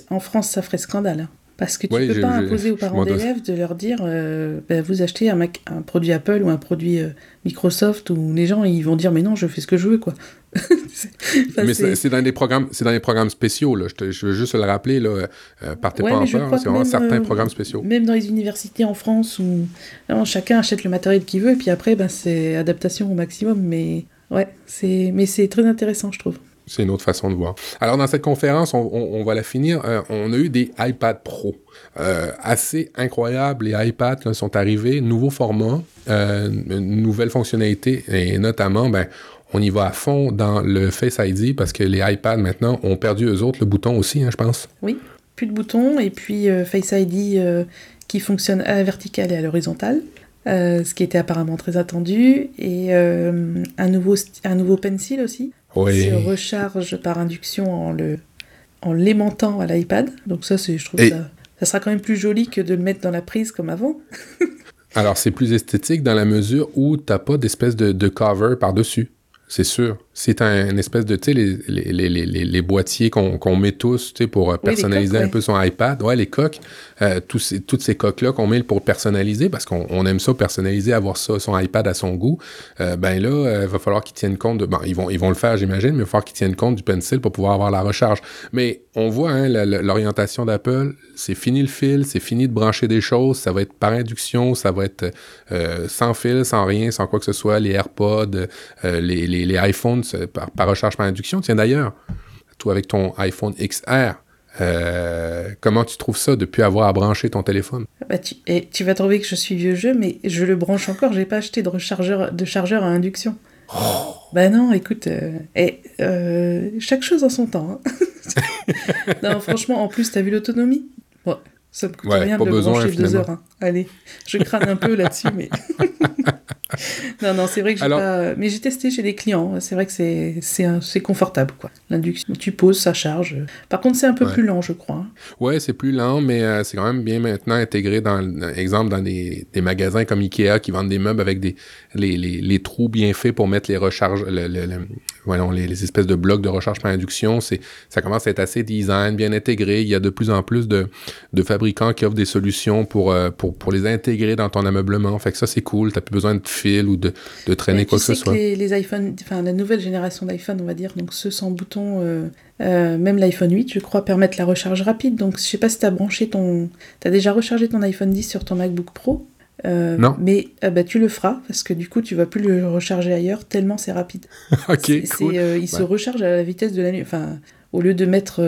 en France, ça ferait scandale. Hein. Parce que tu ne peux pas imposer aux parents d'élèves de leur dire euh, ben, vous achetez un, un, produit Apple ou un produit euh, Microsoft où les gens ils vont dire mais non je fais ce que je veux quoi. mais c'est dans des programmes c'est dans des programmes spéciaux là. Je, je veux juste le rappeler là euh, partez pas en peur c'est vraiment certains programmes spéciaux. Même dans les universités en France où chacun achète le matériel qu'il veut et puis après ben, c'est adaptation au maximum mais ouais c'est mais c'est très intéressant je trouve c'est une autre façon de voir. Alors dans cette conférence, on, va la finir. Euh, on a eu des iPad Pro. Euh, assez incroyable, les iPads sont arrivés, nouveau format, euh, nouvelle fonctionnalité, et notamment, ben, on y va à fond dans le Face ID parce que les iPads maintenant ont perdu eux autres le bouton aussi, hein, je pense. Oui, plus de bouton et puis Face ID qui fonctionne à la verticale et à l'horizontale. ce qui était apparemment très attendu, et un, nouveau un nouveau pencil aussi, oui. se recharge par induction en le en l'aimantant à l'iPad. Donc ça, c'est, je trouve ça, ça sera quand même plus joli que de le mettre dans la prise comme avant. Alors c'est plus esthétique dans la mesure où t'as pas d'espèce de, de cover par-dessus, c'est sûr c'est un espèce de, tu sais, les, les, les, les, boîtiers qu'on met tous, tu sais, pour euh, personnaliser un peu son iPad. Ouais, les coques, euh, tous ces, toutes ces coques-là qu'on met pour personnaliser, parce qu'on aime ça, personnaliser, avoir ça, son iPad à son goût. Euh, ben là, il va falloir qu'ils tiennent compte de, bon, ils vont, ils vont le faire, j'imagine, mais il va falloir qu'ils tiennent compte du pencil pour pouvoir avoir la recharge. Mais on voit, hein, l'orientation d'Apple, c'est fini le fil, c'est fini de brancher des choses, ça va être par induction, ça va être sans fil, sans rien, sans quoi que ce soit, les AirPods, les, les, les iPhones, par, par, recharge par induction. Tiens d'ailleurs, toi avec ton iPhone XR, euh, comment tu trouves ça depuis avoir à brancher ton téléphone? Bah, tu, et tu vas trouver que je suis vieux jeu, mais je le branche encore. J'ai pas acheté de rechargeur de chargeur à induction. Oh. Bah non, écoute, euh, et, euh, chaque chose en son temps. Hein. non, franchement, en plus, t'as vu l'autonomie? Bon, Ça me coûte rien de le brancher deux heures. Hein. Allez, je crâne un peu là-dessus, mais non, non, c'est vrai que j'ai pas. Mais j'ai testé chez des clients. C'est vrai que c'est c'est confortable, quoi. L'induction, tu poses, ça charge. Par contre, c'est un peu plus lent, je crois. Ouais, c'est plus lent, mais euh, c'est quand même bien maintenant intégré dans, exemple, dans des, des, magasins comme Ikea qui vendent des meubles avec des les, les, les trous bien faits pour mettre les recharges, le, le, les, les, espèces de blocs de recharge par induction. C'est ça commence à être assez design, bien intégré. Il y a de plus en plus de, de fabricants qui offrent des solutions pour, euh, pour, pour les intégrer dans ton ameublement. Fait que ça, c'est cool. T'as plus besoin de fil ou de, de traîner quoi que ce soit. les, les iPhone, enfin la nouvelle génération d'iPhone, on va dire, donc ceux sans bouton, euh, euh, même l'iPhone 8, je crois, permettent la recharge rapide. Donc je sais pas si tu as branché ton. Tu as déjà rechargé ton iPhone 10 sur ton MacBook Pro. Euh, non. Mais bah, tu le feras parce que du coup tu vas plus le recharger ailleurs tellement c'est rapide. ok. Cool. il se recharge à la vitesse de la nuit. Enfin, au lieu de mettre.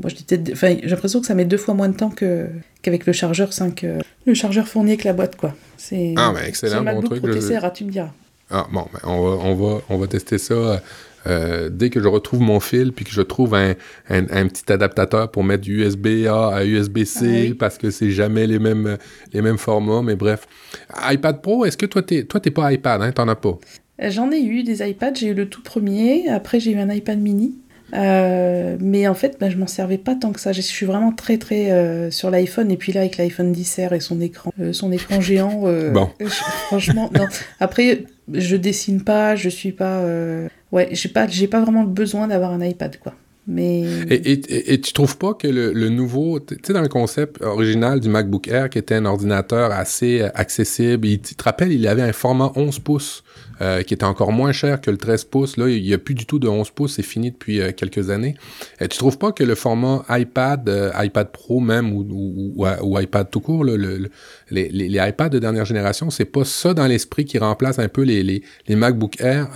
moi dis Enfin, j'ai l'impression que ça met deux fois moins de temps que qu'avec le chargeur 5. le chargeur fourni avec la boîte quoi. C'est. Ah, ben excellent, bon truc. Je... tu me diras. Ah, bon, ben, on, va, on, va, on va tester ça. Euh, dès que je retrouve mon fil, puis que je trouve un, un, un petit adaptateur pour mettre du USB-A à USB-C, ah parce que c'est jamais les mêmes, les mêmes formats, mais bref. iPad Pro, est-ce que toi, t'es, toi, t'es pas iPad, hein? T'en as pas? J'en ai eu des iPads, j'ai eu le tout premier, après j'ai eu un iPad mini. Euh, mais en fait, bah, je m'en servais pas tant que ça. Je suis vraiment très très euh, sur l'iPhone et puis là avec l'iPhone 10R et son écran, euh, son écran géant. bon. franchement, non. Après, je dessine pas, je suis pas. ouais, j'ai pas, j'ai pas vraiment le besoin d'avoir un iPad quoi. Et, et, et, tu trouves pas que le, nouveau, tu sais, dans le concept original du MacBook Air, qui était un ordinateur assez accessible, il, tu te rappelles, il avait un format 11 pouces, euh, qui était encore moins cher que le 13 pouces. Là, il n'y a plus du tout de 11 pouces, c'est fini depuis euh, quelques années. Et tu trouves pas que le format iPad, euh, iPad Pro même, ou, iPad tout court, le, le, les, les, iPads de dernière génération, c'est pas ça dans l'esprit qui remplace un peu les, les, les MacBook Air,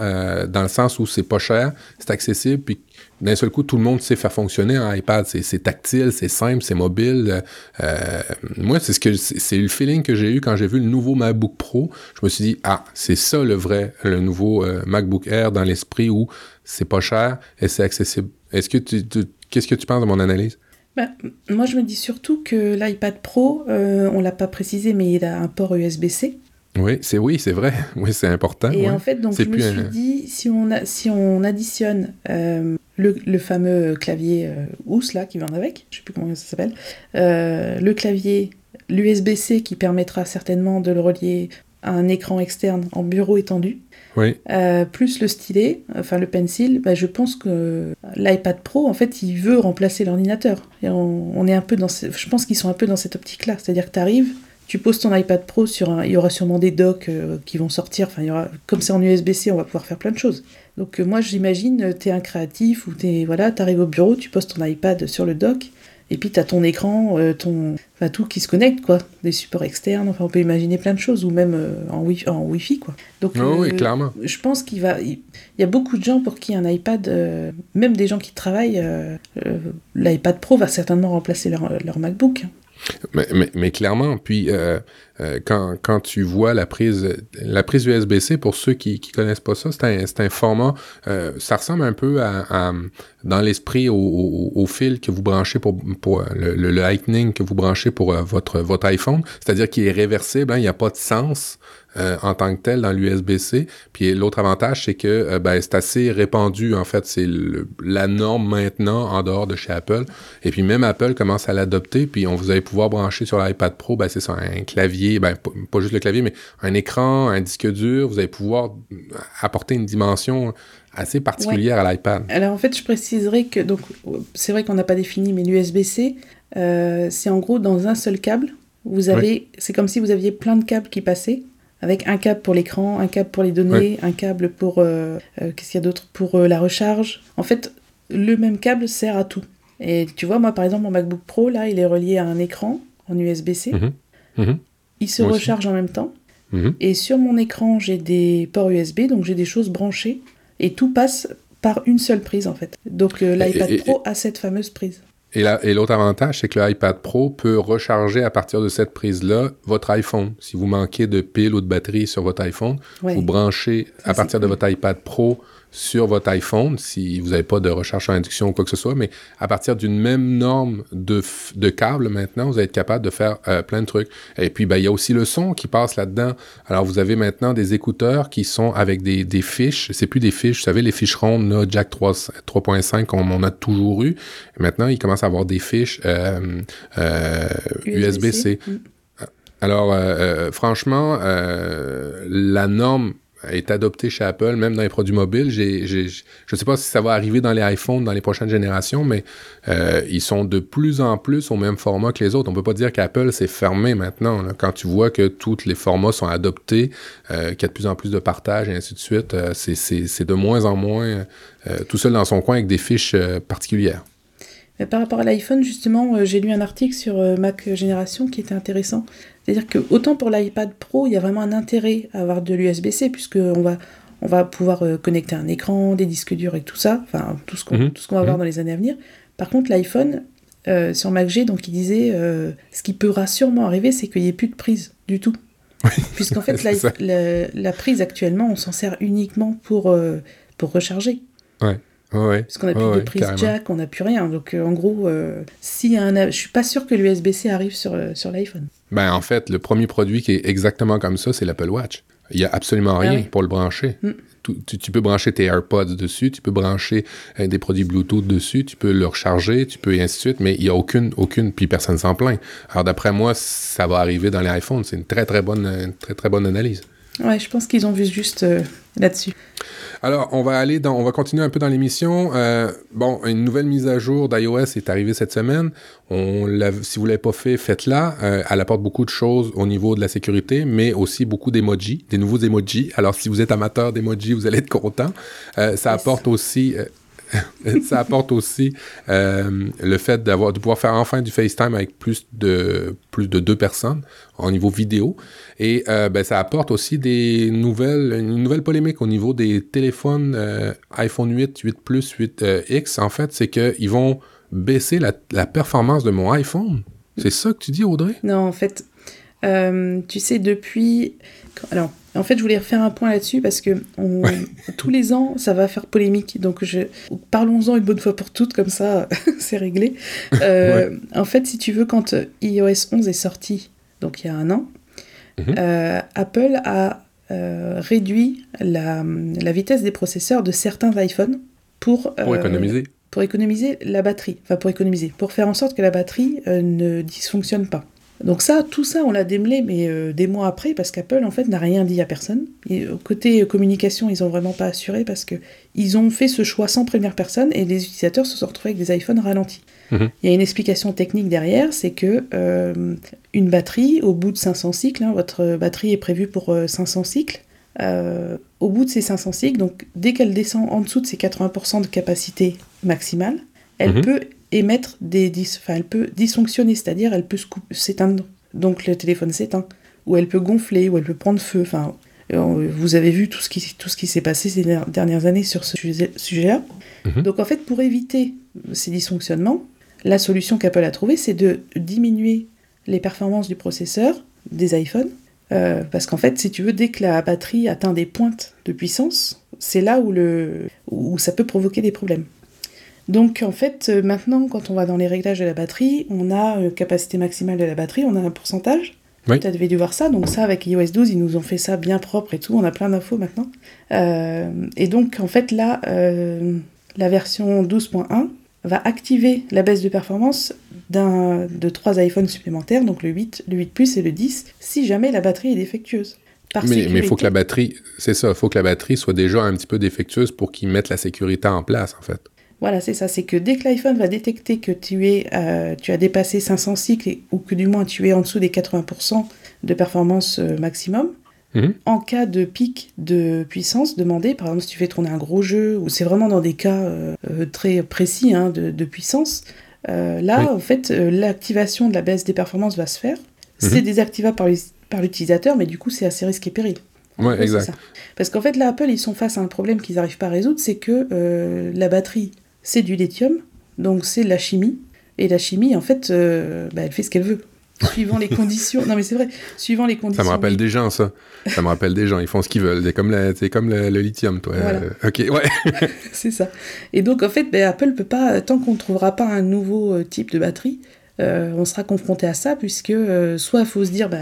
dans le sens où c'est pas cher, c'est accessible, puis d'un seul coup, tout le monde sait faire fonctionner un iPad. C'est tactile, c'est simple, c'est mobile. Euh, moi, c'est ce que c'est le feeling que j'ai eu quand j'ai vu le nouveau MacBook Pro. Je me suis dit, ah, c'est ça le vrai, le nouveau euh, MacBook Air dans l'esprit où c'est pas cher et c'est accessible. Est-ce que tu, qu'est-ce que tu penses de mon analyse? Ben, moi, je me dis surtout que l'iPad Pro, euh, on l'a pas précisé, mais il a un port USB-C. Oui, c'est oui, c'est vrai. Oui, c'est important. Et en fait, donc je me suis dit, si on, a, si on additionne euh, le, le, fameux clavier euh, OUS là qui vient avec, je sais plus comment ça s'appelle, euh, le clavier, l'USB-C qui permettra certainement de le relier à un écran externe en bureau étendu. Oui. Euh, plus le stylet, enfin le pencil, bah, je pense que l'iPad Pro, en fait, il veut remplacer l'ordinateur. On, on, est un peu dans, ce, je pense qu'ils sont un peu dans cette optique-là, c'est-à-dire que tu arrives, tu poses ton iPad Pro sur un. Il y aura sûrement des docks euh, qui vont sortir. Enfin, il y aura, comme c'est en USB-C, on va pouvoir faire plein de choses. Donc, euh, moi, j'imagine, euh, tu es un créatif ou tu voilà, arrives au bureau, tu poses ton iPad sur le dock. Et puis, tu as ton écran, ton, enfin, tout qui se connecte, quoi. Des supports externes, enfin, on peut imaginer plein de choses, ou même en, wi en Wi-Fi, quoi. Donc, oh, oui, clairement. Je pense qu'il va. Il y a beaucoup de gens pour qui un iPad, même des gens qui travaillent, l'iPad Pro va certainement remplacer leur, leur MacBook. Mais, clairement, puis euh, euh, quand, quand tu vois la prise la prise USB-C, pour ceux qui qui connaissent pas ça, c'est un, un format, euh, ça ressemble un peu à, dans l'esprit au, fil que vous branchez pour, pour le, Lightning que vous branchez pour euh, votre votre iPhone, c'est-à-dire qu'il est réversible, hein, il n'y a pas de sens euh, en tant que tel dans l'USB-C. Puis l'autre avantage, c'est que euh, ben, c'est assez répandu, en fait. C'est la norme maintenant en dehors de chez Apple. Et puis même Apple commence à l'adopter. Puis on vous allez pouvoir brancher sur l'iPad Pro, ben, c'est ça, un clavier, ben, pas juste le clavier, mais un écran, un disque dur. Vous allez pouvoir apporter une dimension assez particulière à l'iPad. Alors en fait, je préciserai que donc c'est vrai qu'on n'a pas défini, mais l'USB-C, euh, c'est en gros dans un seul câble. Vous avez, c'est comme si vous aviez plein de câbles qui passaient avec un câble pour l'écran, un câble pour les données, un câble pour euh, euh, qu'est-ce qu'il y a d'autre pour la recharge. En fait, le même câble sert à tout. Et tu vois, moi par exemple, mon MacBook Pro là, il est relié à un écran en USB-C. Mhm. Mhm. Il se recharge en même temps. Mhm. Et sur mon écran, j'ai des ports USB, donc j'ai des choses branchées. Et tout passe par une seule prise en fait. Donc l'iPad Pro a cette fameuse prise. Et, l'autre avantage, c'est que l'iPad Pro peut recharger à partir de cette prise-là votre iPhone. Si vous manquez de pile ou de batterie sur votre iPhone, vous branchez à partir de votre iPad Pro sur votre iPhone, si vous n'avez pas de recharge en induction ou quoi que ce soit, mais à partir d'une même norme de, de câble maintenant, vous allez être capable de faire euh, plein de trucs. Et puis, ben, il y a aussi le son qui passe là-dedans. Alors, vous avez maintenant des écouteurs qui sont avec des, des fiches. C'est plus des fiches, vous savez, les fiches rondes, là, Jack 3.5, comme on a toujours eu. maintenant, il commence à avoir des fiches euh, euh, USB-C. Mm. Alors, euh, euh, franchement, la norme est adopté chez Apple, même dans les produits mobiles. Je ne sais pas si ça va arriver dans les iPhones dans les prochaines générations, mais euh, ils sont de plus en plus au même format que les autres. On peut pas dire qu'Apple s'est fermé maintenant. Quand tu vois que tous les formats sont adoptés, euh, qu'il y a de plus en plus de partage et ainsi de suite, euh, c'est, de moins en moins tout seul dans son coin avec des fiches particulières. Par rapport à l'iPhone, justement, j'ai lu un article sur Mac Génération qui était intéressant. C'est-à-dire que autant pour l'iPad Pro, il y a vraiment un intérêt à avoir de l'USB-C, puisqu'on va, on va pouvoir euh, connecter un écran, des disques durs et tout ça, enfin tout ce qu'on mhm. va avoir mhm. dans les années à venir. Par contre, l'iPhone, euh, sur MacG, donc il disait, euh, ce qui pourra sûrement arriver, c'est qu'il n'y ait plus de prise du tout. Puisqu'en fait, la, la, prise actuellement, on s'en sert uniquement pour, pour recharger. Ouais. Ouais, Parce qu'on n'a plus de prise jack, on n'a plus rien. Donc en gros, si un, je suis pas sûr que l'USB-C arrive sur, sur l'iPhone. Ben, en fait, le premier produit qui est exactement comme ça, c'est l'Apple Watch. Il n'y a absolument rien ah pour le brancher. Mm. Tu, peux brancher tes AirPods dessus, tu peux brancher euh, des produits Bluetooth dessus, tu peux le recharger, tu peux et ainsi de suite, mais il n'y a aucune, aucune, puis personne ne s'en plaint. Alors d'après moi, ça va arriver dans les iPhones. C'est une très très bonne, très très bonne analyse. Ouais, je pense qu'ils ont vu juste là-dessus. Alors, on va aller dans, on va continuer un peu dans l'émission. Euh, bon, une nouvelle mise à jour d'iOS est arrivée cette semaine. On si vous l'avez pas fait, faites-la. Euh, elle apporte beaucoup de choses au niveau de la sécurité, mais aussi beaucoup d'emojis, des nouveaux emojis. Alors, si vous êtes amateur d'emojis, vous allez être content. Euh, ça apporte aussi ça apporte aussi euh, le fait d'avoir de pouvoir faire enfin du FaceTime avec plus de plus de deux personnes au niveau vidéo. Et euh, ben, ça apporte aussi des nouvelles une nouvelle polémique au niveau des téléphones euh, iPhone 8, 8 Plus, 8 X. En fait, c'est que ils vont baisser la, la performance de mon iPhone. C'est ça que tu dis Audrey? Non, en fait tu sais depuis alors en fait, je voulais refaire un point là-dessus parce que tous les ans, ça va faire polémique. Donc, je... parlons-en une bonne fois pour toutes, comme ça, c'est réglé. Euh, en fait, si tu veux, quand iOS 11 est sorti, donc il y a un an, mhm. euh, Apple a euh, réduit la, vitesse des processeurs de certains iPhones pour, pour économiser. Pour économiser la batterie. Enfin, pour économiser. Pour faire en sorte que la batterie ne dysfonctionne pas. Donc ça, tout ça, on l'a démêlé, mais euh, des mois après, parce qu'Apple, en fait, n'a rien dit à personne. Et, côté communication, ils n'ont vraiment pas assuré, parce que ils ont fait ce choix sans prévenir personne, et les utilisateurs se sont retrouvés avec des iPhones ralentis. Mhm. Il y a une explication technique derrière, c'est que euh, une batterie, au bout de 500 cycles, hein, votre batterie est prévue pour 500 euh, cycles, au bout de ces 500 cycles, donc dès qu'elle descend en dessous de ses 80% de capacité maximale, elle mhm. peut émettre des enfin, elle peut dysfonctionner, c'est-à-dire elle peut s'éteindre, donc le téléphone s'éteint, ou elle peut gonfler, ou elle peut prendre feu. Enfin, euh, vous avez vu tout ce qui, tout ce qui s'est passé ces dernières années sur ce sujet-là. Mhm. Donc en fait, pour éviter ces dysfonctionnements, la solution qu'Apple a trouvée, c'est de diminuer les performances du processeur des iPhones. Euh, parce qu'en fait, si tu veux, dès que la batterie atteint des pointes de puissance, c'est là où, le, où ça peut provoquer des problèmes. Donc en fait, euh, maintenant, quand on va dans les réglages de la batterie, on a euh, capacité maximale de la batterie, on a un pourcentage. Oui. Tu avais dû voir ça, donc ça avec iOS 12, ils nous ont fait ça bien propre et tout, on a plein d'infos maintenant. Euh, et donc en fait là, la version 12.1 va activer la baisse de performance de trois iPhones supplémentaires, donc le 8, le 8 Plus et le 10, si jamais la batterie est défectueuse. mais il faut que la batterie, c'est ça, il faut que la batterie soit déjà un petit peu défectueuse pour qu'ils mettent la sécurité en place en fait. Voilà, c'est ça. C'est que dès que l'iPhone va détecter que tu, es, euh, tu as dépassé 500 cycles ou que du moins tu es en dessous des 80% de performance euh, maximum, mhm. en cas de pic de puissance demandé, par exemple si tu fais tourner un gros jeu, ou c'est vraiment dans des cas euh, très précis hein, de, puissance, là, en fait, l'activation de la baisse des performances va se faire. Mhm. C'est désactivable par l'utilisateur, mais du coup, c'est assez risqué péril. Ouais, exact. Parce qu'en fait, là, Apple, ils sont face à un problème qu'ils n'arrivent pas à résoudre, c'est que la batterie c'est du lithium, donc c'est la chimie. Et la chimie, en fait, euh, bah, elle fait ce qu'elle veut. Suivant les conditions. Non, mais c'est vrai. Suivant les conditions. Ça me rappelle des gens, ça. Ça me rappelle des gens. Ils font ce qu'ils veulent. C'est comme, comme le, lithium, toi. Euh, ok, ouais. c'est ça. Et donc, en fait, bah, Apple peut pas, tant qu'on ne trouvera pas un nouveau euh, type de batterie, on sera confronté à ça, puisque soit il faut se dire, bah,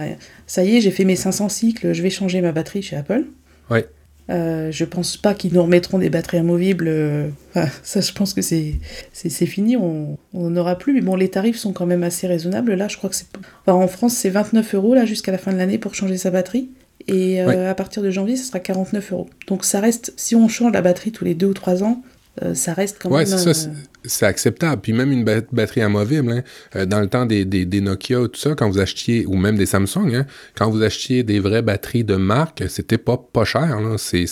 ça y est, j'ai fait mes 500 cycles, je vais changer ma batterie chez Apple. Ouais. Euh, je pense pas qu'ils nous remettront des batteries amovibles. Euh, ça, je pense que c'est fini. On n'aura plus. Mais bon, les tarifs sont quand même assez raisonnables. Là, je crois que c'est. en France, c'est 29 euros là jusqu'à la fin de l'année pour changer sa batterie. Et euh, à partir de janvier, ce sera 49 euros. Donc ça reste. Si on change la batterie tous les deux ou trois ans, euh, ça reste quand ouais, même. Ouais, c'est acceptable. Puis même une batterie amovible, hein, euh, dans le temps des, des, des, Nokia, tout ça, quand vous achetiez, ou même des Samsung, hein, quand vous achetiez des vraies batteries de marque, c'était pas pas cher. C'est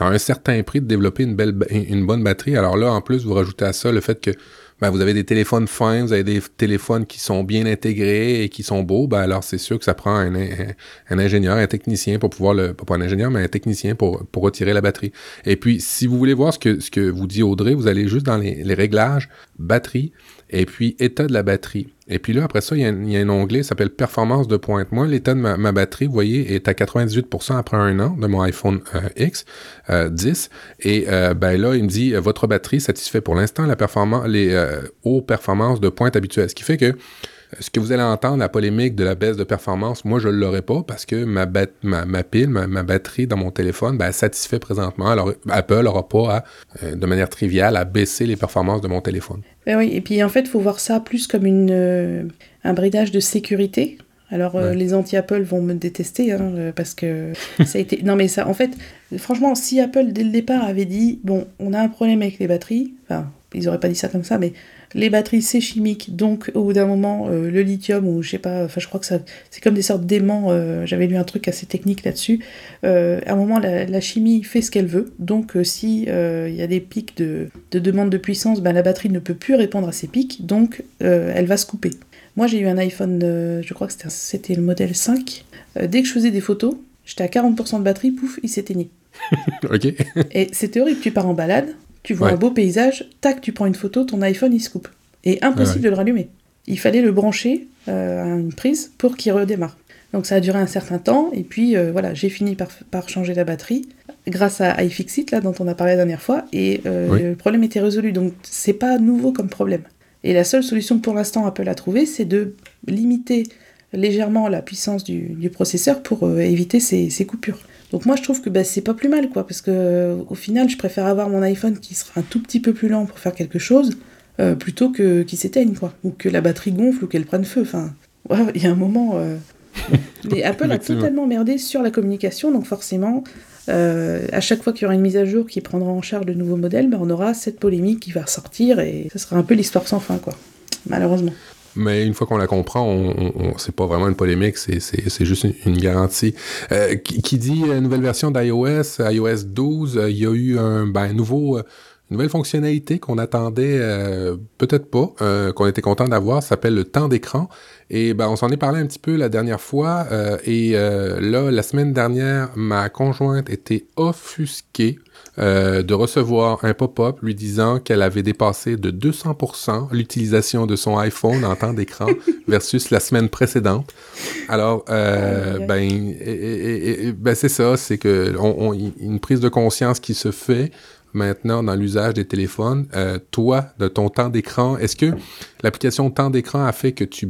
un certain prix de développer une belle une bonne batterie. Alors là, en plus, vous rajoutez à ça le fait que ben, vous avez des téléphones fins, vous avez des téléphones qui sont bien intégrés et qui sont beaux, ben alors c'est sûr que ça prend un, ingénieur, un technicien pour pouvoir le, pas un ingénieur, mais un technicien pour, pour retirer la batterie. Et puis, si vous voulez voir ce que, ce que vous dit Audrey, vous allez juste dans les réglages batterie et puis état de la batterie. Et puis là, après ça, il y a, un onglet qui s'appelle performance de pointe. Moi, l'état de ma, batterie, vous voyez, est à 98% après un an de mon iPhone euh, X 10. Euh, et euh, ben là, il me dit votre batterie satisfait pour l'instant la performance, les hautes performances de pointe habituelles. Ce qui fait que ce que vous allez entendre, la polémique de la baisse de performance, moi, je ne l'aurai pas parce que ma, ma, pile, ma, batterie dans mon téléphone, ben, satisfait présentement. Alors, Apple n'aura pas, euh, de manière triviale, à baisser les performances de mon téléphone. Ben oui, et puis en fait, il faut voir ça plus comme une, euh, un bridage de sécurité. Alors les anti-Apple vont me détester hein, parce que ça a été. Non mais ça, en fait, franchement, si Apple dès le départ avait dit bon, on a un problème avec les batteries, enfin, ils auraient pas dit ça comme ça, mais les batteries c'est chimique, donc au bout d'un moment, euh, le lithium, ou je sais pas, enfin je crois que ça, c'est comme des sortes d'aimants, euh, j'avais lu un truc assez technique là-dessus. Euh, à un moment, la, chimie fait ce qu'elle veut, donc si il y a des pics de, demande de puissance, ben, la batterie ne peut plus répondre à ces pics, donc elle va se couper. Moi j'ai eu un iPhone, je crois que c'était le modèle 5. dès que je faisais des photos, j'étais à 40% de batterie, pouf, il s'éteignait. ok. Et c'était horrible, tu pars en balade, tu vois un beau paysage, tac, tu prends une photo, ton iPhone il se coupe. Et impossible de le rallumer. Il fallait le brancher euh, à une prise pour qu'il redémarre. Donc ça a duré un certain temps, et puis euh, voilà, j'ai fini par, changer la batterie grâce à iFixit, là, dont on a parlé la dernière fois, et euh, le problème était résolu. Donc c'est pas nouveau comme problème. Et la seule solution pour l'instant Apple a trouvé, c'est de limiter légèrement la puissance du, processeur pour éviter ces coupures. Donc moi je trouve que bah, c'est pas plus mal quoi, parce que euh, au final je préfère avoir mon iPhone qui sera un tout petit peu plus lent pour faire quelque chose, euh, plutôt que qu'il s'éteigne quoi, ou que la batterie gonfle ou qu'elle prenne feu. Enfin, il y a un moment. Euh, mais Apple a totalement merdé sur la communication, donc forcément, à chaque fois qu'il y aura une mise à jour qui prendra en charge de nouveaux modèles, bah, on aura cette polémique qui va ressortir et ce sera un peu l'histoire sans fin quoi, malheureusement. Mais une fois qu'on la comprend, on, on, c'est pas vraiment une polémique, c'est juste une, garantie. Euh, qui, dit euh, nouvelle version d'iOS, iOS 12, euh, il y a eu un ben, nouveau, nouvelle fonctionnalité qu'on attendait peut-être pas, qu'on était content d'avoir, s'appelle le temps d'écran. Et ben on s'en est parlé un petit peu la dernière fois. et là, la semaine dernière, ma conjointe était offusquée euh, de recevoir un pop-up lui disant qu'elle avait dépassé de 200% l'utilisation de son iPhone en temps d'écran versus la semaine précédente. Alors, euh, ben, ben c'est ça, c'est que on, une prise de conscience qui se fait maintenant dans l'usage des téléphones. Euh, toi, de ton temps d'écran, est-ce que l'application temps d'écran a fait que tu,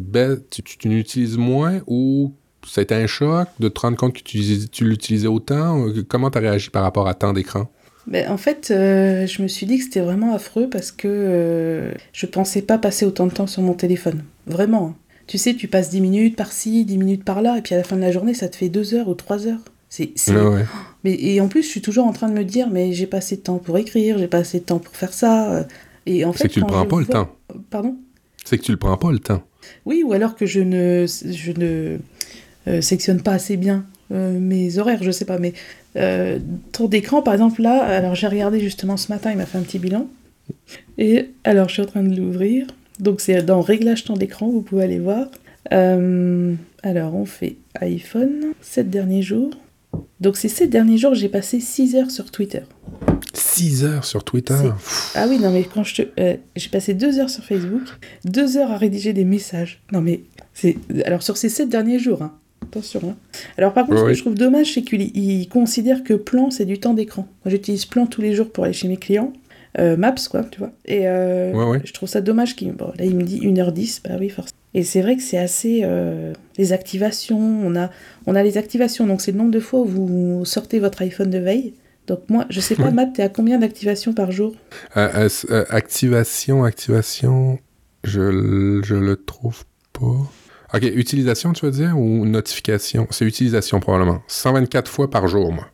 tu, tu, l'utilises moins ou ça a été un choc de te rendre compte que tu, tu l'utilisais autant? Comment tu as réagi par rapport à temps d'écran? Ben, en fait, euh, je me suis dit que c'était vraiment affreux parce que euh, je pensais pas passer autant de temps sur mon téléphone. Vraiment. Hein. Tu sais, tu passes 10 minutes par-ci, 10 minutes par-là, et puis à la fin de la journée, ça te fait 2 heures ou 3 heures. C'est, mais, et en plus, je suis toujours en train de me dire, mais j'ai pas assez de temps pour écrire, j'ai pas assez de temps pour faire ça. Euh. Et en fait, c'est que tu le prends pas le temps. Pardon? C'est que tu le prends pas le temps. Oui, ou alors que je ne, je ne sectionne pas assez bien mes horaires, je sais pas, mais euh, tour d'écran, par exemple, là, alors j'ai regardé justement ce matin, il m'a fait un petit bilan. Et alors, je suis en train de l'ouvrir. Donc, c'est dans Réglage temps d'écran, vous pouvez aller voir. Euh, alors, on fait iPhone, 7 derniers jours. Donc, ces 7 derniers jours, j'ai passé 6 heures sur Twitter. 6 heures sur Twitter? Ah oui, non, mais quand je te. Euh, j'ai passé 2 heures sur Facebook, 2 heures à rédiger des messages. Non, mais. c'est Alors, sur ces 7 derniers jours, hein, Attention. Hein. Alors par contre, ce que je trouve dommage, c'est qu'il considère que plan, c'est du temps d'écran. Moi, j'utilise plan tous les jours pour aller chez mes clients. Euh, Maps, quoi, tu vois. Et euh, je trouve ça dommage qu'il... Bon, là, il me dit 1h10, bah oui, forcément. Et c'est vrai que c'est assez... Euh, les activations, on a, on a les activations, donc c'est le nombre de fois où vous sortez votre iPhone de veille. Donc moi, je sais pas, Matt, t'es à combien d'activations par jour? Activation, activation, je, je le trouve pas. OK, utilisation, tu veux dire, ou notification? C'est utilisation, probablement. 124 fois par jour, moi.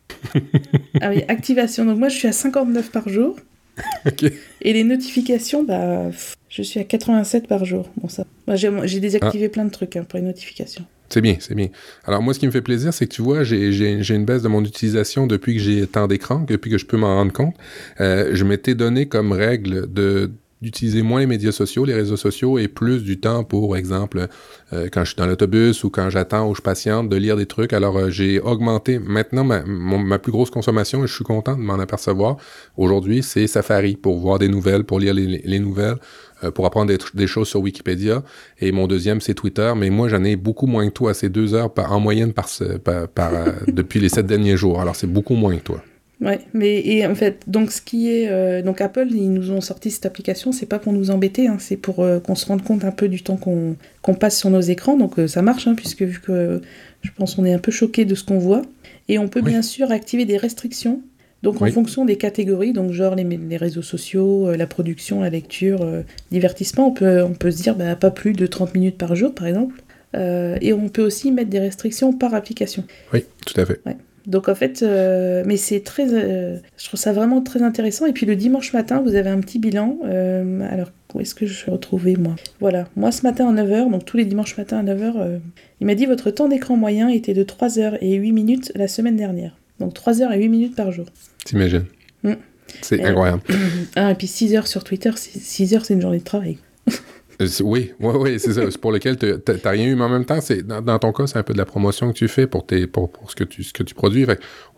ah oui, activation. Donc moi, je suis à 59 par jour. OK. Et les notifications, bah, je suis à 87 par jour. Bon, ça. j'ai désactivé ah. plein de trucs hein, pour les notifications. C'est bien, c'est bien. Alors moi, ce qui me fait plaisir, c'est que tu vois, j'ai une baisse de mon utilisation depuis que j'ai tant d'écran, depuis que je peux m'en rendre compte. Euh, je m'étais donné comme règle de d'utiliser moins les médias sociaux, les réseaux sociaux, et plus du temps pour, exemple, euh, quand je suis dans l'autobus ou quand j'attends ou je patiente, de lire des trucs. Alors, euh, j'ai augmenté maintenant ma, plus grosse consommation, et je suis content de m'en apercevoir. Aujourd'hui, c'est Safari pour voir des nouvelles, pour lire les, les nouvelles, euh, pour apprendre des, des, choses sur Wikipédia. Et mon deuxième, c'est Twitter. Mais moi, j'en ai beaucoup moins que toi, c'est deux heures par, en moyenne par, par, par depuis les sept derniers jours. Alors, c'est beaucoup moins que toi. Ouais, mais et en fait, donc ce qui est, euh, donc Apple, ils nous ont sorti cette application, c'est pas pour nous embêter, hein, c'est pour euh, qu'on se rende compte un peu du temps qu'on passe sur nos écrans, donc euh, ça marche, hein, puisque vu que je pense qu'on est un peu choqué de ce qu'on voit, et on peut bien sûr activer des restrictions, donc en fonction des catégories, donc genre les, les réseaux sociaux, la production, la lecture, divertissement, on peut, on peut se dire bah, pas plus de 30 minutes par jour, par exemple. et on peut aussi mettre des restrictions par application. Oui, tout à fait. Donc en fait, euh, mais c'est très, euh, je trouve ça vraiment très intéressant. Et puis le dimanche matin, vous avez un petit bilan. Euh, alors où est-ce que je vais retrouver moi? Voilà, moi ce matin à 9h, donc tous les dimanches matins à 9h, il m'a dit votre temps d'écran moyen était de 3h et 8 minutes la semaine dernière. Donc 3h et 8 minutes par jour. T'imagines? Mm. C'est incroyable. Ah, et puis 6 h sur Twitter, 6 h c'est une journée de travail. Euh, oui, oui, oui, c'est ça. C'est pour lequel tu n'as rien eu, mais en même temps, c'est dans, ton cas, c'est un peu de la promotion que tu fais pour, tes, pour, ce, que tu, ce que tu produis.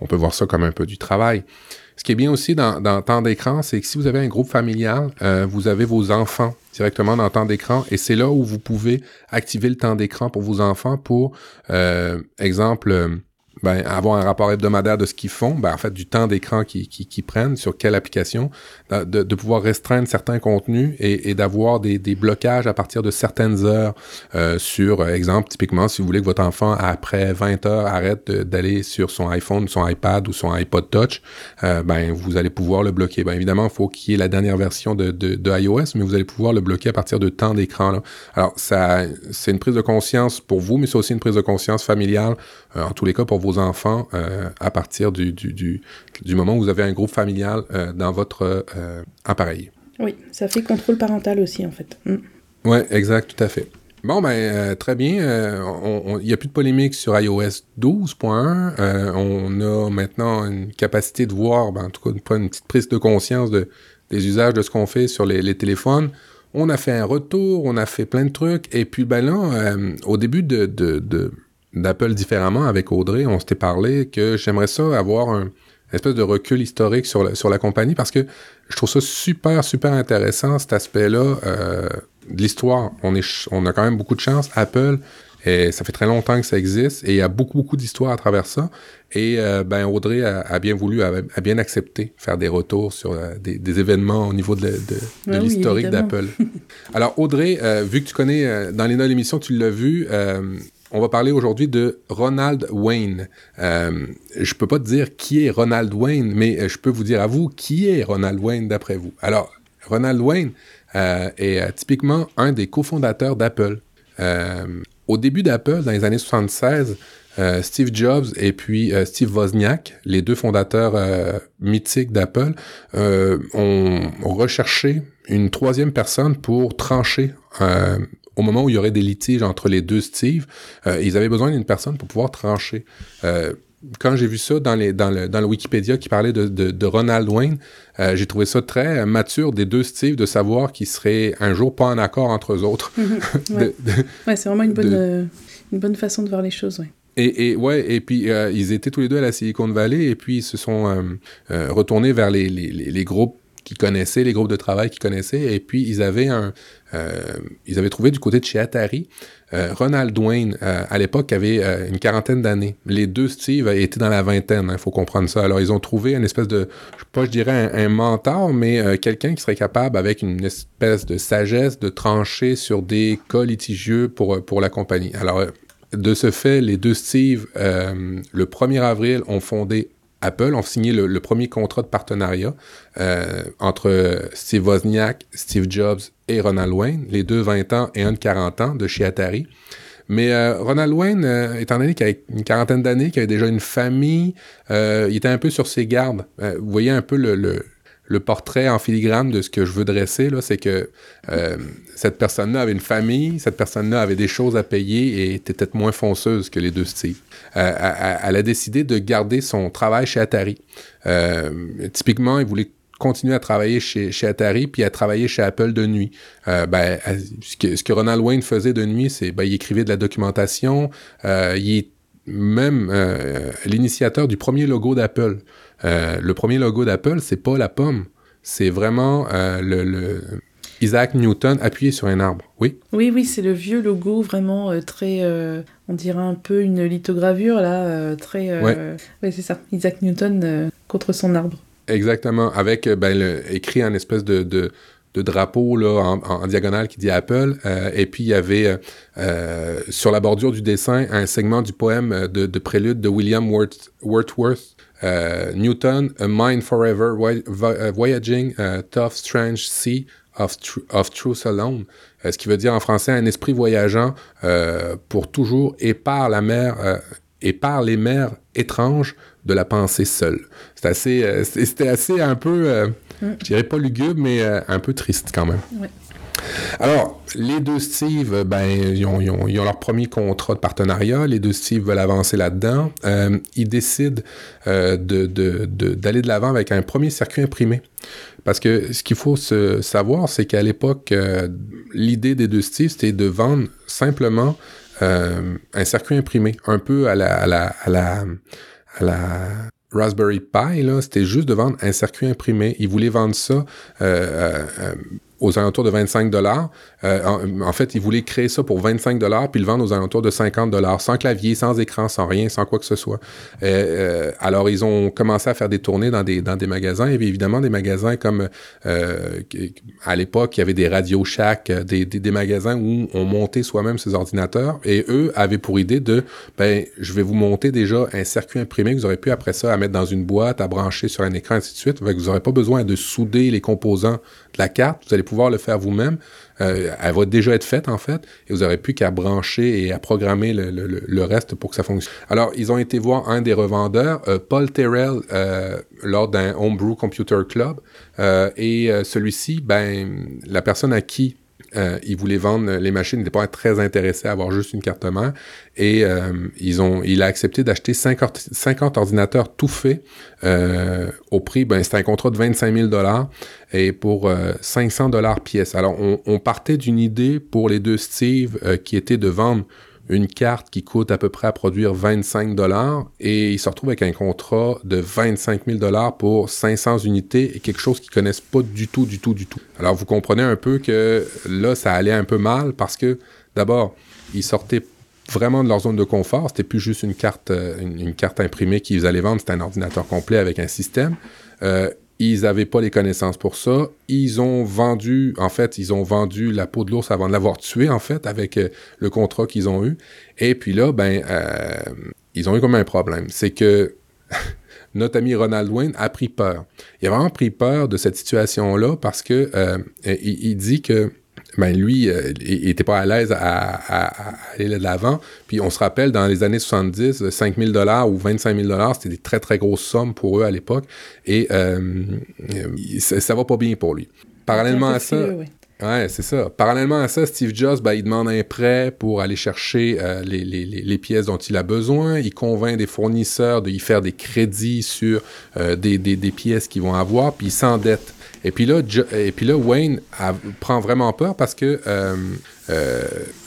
on peut voir ça comme un peu du travail. Ce qui est bien aussi dans, dans temps d'écran, c'est que si vous avez un groupe familial, euh, vous avez vos enfants directement dans temps d'écran et c'est là où vous pouvez activer le temps d'écran pour vos enfants pour, euh, exemple, ben, avoir un rapport hebdomadaire de ce qu'ils font, ben, en fait, du temps d'écran qu'ils qui, prennent, sur quelle application, de, de, pouvoir restreindre certains contenus et, et d'avoir des, des, blocages à partir de certaines heures euh, sur, euh, exemple, typiquement, si vous voulez que votre enfant, après 20 heures, arrête d'aller sur son iPhone, son iPad ou son iPod Touch, euh, ben, vous allez pouvoir le bloquer. Ben, évidemment, il faut qu'il y ait la dernière version de, de, de, iOS, mais vous allez pouvoir le bloquer à partir de temps d'écran. Alors, ça, c'est une prise de conscience pour vous, mais c'est aussi une prise de conscience familiale, en tous les cas, pour vos enfants euh, à partir du, du, du, moment où vous avez un groupe familial euh, dans votre euh, appareil. Oui, ça fait contrôle parental aussi, en fait. Mm. Oui, exact, tout à fait. Bon, ben, très bien. Il n'y a plus de polémique sur iOS 12.1. on a maintenant une capacité de voir, ben, en tout cas, une, petite prise de conscience de, des usages de ce qu'on fait sur les, les, téléphones. On a fait un retour, on a fait plein de trucs. Et puis, ben là, au début de, de, de d'Apple différemment avec Audrey, on s'était parlé que j'aimerais ça avoir un espèce de recul historique sur la, sur la compagnie parce que je trouve ça super, super intéressant, cet aspect-là euh, de l'histoire. On, est, on a quand même beaucoup de chance. Apple, et ça fait très longtemps que ça existe et il y a beaucoup, beaucoup d'histoires à travers ça. Et euh, ben Audrey a, bien voulu, a, bien accepté faire des retours sur euh, des, des, événements au niveau de, de, de ah l'historique d'Apple. Alors Audrey, vu que tu connais dans les de l'émission, tu l'as vu, on va parler aujourd'hui de Ronald Wayne. Euh, je peux pas te dire qui est Ronald Wayne, mais euh, je peux vous dire à vous qui est Ronald Wayne d'après vous. Alors, Ronald Wayne euh, est euh, typiquement un des cofondateurs d'Apple. au début d'Apple, dans les années 76, Steve Jobs et puis Steve Wozniak, les deux fondateurs mythiques d'Apple, ont recherché une troisième personne pour trancher au moment où il y aurait des litiges entre les deux Steve, euh, ils avaient besoin d'une personne pour pouvoir trancher. Euh, quand j'ai vu ça dans, les, dans, le, dans le Wikipédia qui parlait de, de, de Ronald Wayne, euh, j'ai trouvé ça très mature des deux Steve de savoir qu'ils seraient un jour pas en accord entre eux autres. ouais, ouais c'est vraiment une bonne, une bonne façon de voir les choses, ouais. Et, et ouais, et puis euh, ils étaient tous les deux à la Silicon Valley et puis ils se sont retournés vers les, les, les groupes qui connaissaient, les groupes de travail qui connaissaient, et puis ils avaient un, euh, ils avaient trouvé du côté de chez Atari, euh, Ronald Wayne, euh, à l'époque, avait une quarantaine d'années. Les deux Steve étaient dans la vingtaine, il hein, faut comprendre ça. Alors ils ont trouvé une espèce de, je sais pas, je dirais un, mentor, mais quelqu'un qui serait capable, avec une espèce de sagesse, de trancher sur des cas litigieux pour, pour la compagnie. Alors de ce fait, les deux Steve, le 1er avril, ont fondé Apple ont signé le, premier contrat de partenariat euh, entre Steve Wozniak, Steve Jobs et Ronald Wayne, les deux 20 ans et un de 40 ans de chez Atari. Mais euh, Ronald Wayne, euh, étant donné qu'il avait une quarantaine d'années, qu'il avait déjà une famille, il était un peu sur ses gardes. vous voyez un peu le, le portrait en filigrane de ce que je veux dresser, c'est que euh, cette personne-là avait une famille, cette personne-là avait des choses à payer et était peut-être moins fonceuse que les deux Steve. Euh, elle, a décidé de garder son travail chez Atari. Euh, typiquement, il voulait continuer à travailler chez, Atari puis à travailler chez Apple de nuit. ben, ce, que, ce que Ronald Wayne faisait de nuit, c'est ben, il écrivait de la documentation, il est même l'initiateur du premier logo d'Apple. Euh, le premier logo d'Apple, c'est pas la pomme. C'est vraiment euh, le, Isaac Newton appuyé sur un arbre. Oui? Oui, oui, c'est le vieux logo vraiment euh, très. on dirait un peu une lithogravure, là. très. ouais, c'est ça. Isaac Newton contre son arbre. Exactement. Avec ben, écrit en espèce de, de, drapeau là, en, diagonale qui dit Apple. et puis il y avait sur la bordure du dessin un segment du poème de, de prélude de William Wordsworth Newton, A Mind Forever, uh, Voyaging, uh, Tough, Strange Sea, of, of truth alone, ce qui veut dire en français un esprit voyageant pour toujours et par la mer et par les mers étranges de la pensée seule. C'est assez, c'était assez un peu, mm. je dirais pas lugubre, mais un peu triste quand même. Ouais. Alors, les deux Steve, ben, ils ont, leur premier contrat de partenariat. Les deux Steve veulent avancer là-dedans. Euh, ils décident euh, d'aller de, l'avant avec un premier circuit imprimé. Parce que ce qu'il faut savoir, c'est qu'à l'époque, euh, l'idée des deux Steve, c'était de vendre simplement un circuit imprimé, un peu à la, Raspberry Pi, c'était juste de vendre un circuit imprimé. Ils voulaient vendre ça aux alentours de 25 dollars. Euh, en, fait, ils voulaient créer ça pour 25 dollars puis le vendre aux alentours de 50 dollars, sans clavier, sans écran, sans rien, sans quoi que ce soit. Euh, euh, alors, ils ont commencé à faire des tournées dans des, dans des magasins. Avait évidemment des magasins comme à l'époque, il y avait des Radio Shack, des, des, magasins où on montait soi-même ses ordinateurs et eux avaient pour idée de, ben, je vais vous monter déjà un circuit imprimé que vous aurez pu après ça à mettre dans une boîte, à brancher sur un écran, ainsi de suite. vous n'aurez pas besoin de souder les composants de la carte. Le faire vous-même. Euh, elle va déjà être faite, en fait, et vous n'aurez plus qu'à brancher et à programmer le, reste pour que ça fonctionne. Alors, ils ont été voir un des revendeurs, euh, Paul Terrell, euh, lors d'un Homebrew Computer Club, et celui-ci, ben, la personne à qui euh, ils voulaient vendre les machines, ils n'étaient pas très intéressés à avoir juste une carte mère. Et euh, ils ont, il a accepté d'acheter 50, 50, ordinateurs tout faits euh, au prix, ben, c'était un contrat de 25 000 dollars et pour 500 dollars pièce. Alors, on, on partait d'une idée pour les deux Steve qui était de vendre une carte qui coûte à peu près à produire 25 dollars et ils se retrouvent avec un contrat de 25 000 dollars pour 500 unités et quelque chose qu'ils connaissent pas du tout, du tout, du tout. Alors vous comprenez un peu que là, ça allait un peu mal parce que d'abord, ils sortaient vraiment de leur zone de confort. C'était plus juste une carte, euh, une, carte imprimée qu'ils allaient vendre, c'était un ordinateur complet avec un système. Euh, ils n'avaient pas les connaissances pour ça. Ils ont vendu, en fait, ils ont vendu la peau de l'ours avant de l'avoir tué, en fait, avec euh, le contrat qu'ils ont eu. Et puis là, ben, euh, ils ont eu comme un problème. C'est que notre ami Ronald Wayne a pris peur. Il a vraiment pris peur de cette situation-là parce que euh, il, dit que ben lui, euh, il était pas à l'aise à, aller de l'avant. Puis on se rappelle, dans les années 70, 5 000 dollars ou 25 000 dollars, c'était des très, très grosses sommes pour eux à l'époque. Et euh, ça, va pas bien pour lui. Parallèlement à ça... Ouais, c'est ça. Parallèlement à ça, Steve Jobs, ben, il demande un prêt pour aller chercher euh, les, les, les, pièces dont il a besoin. Il convainc des fournisseurs de y faire des crédits sur euh, des, des, des, pièces qu'ils vont avoir, puis il s'endette. Et puis là, et puis là Wayne prend vraiment peur parce que euh, euh,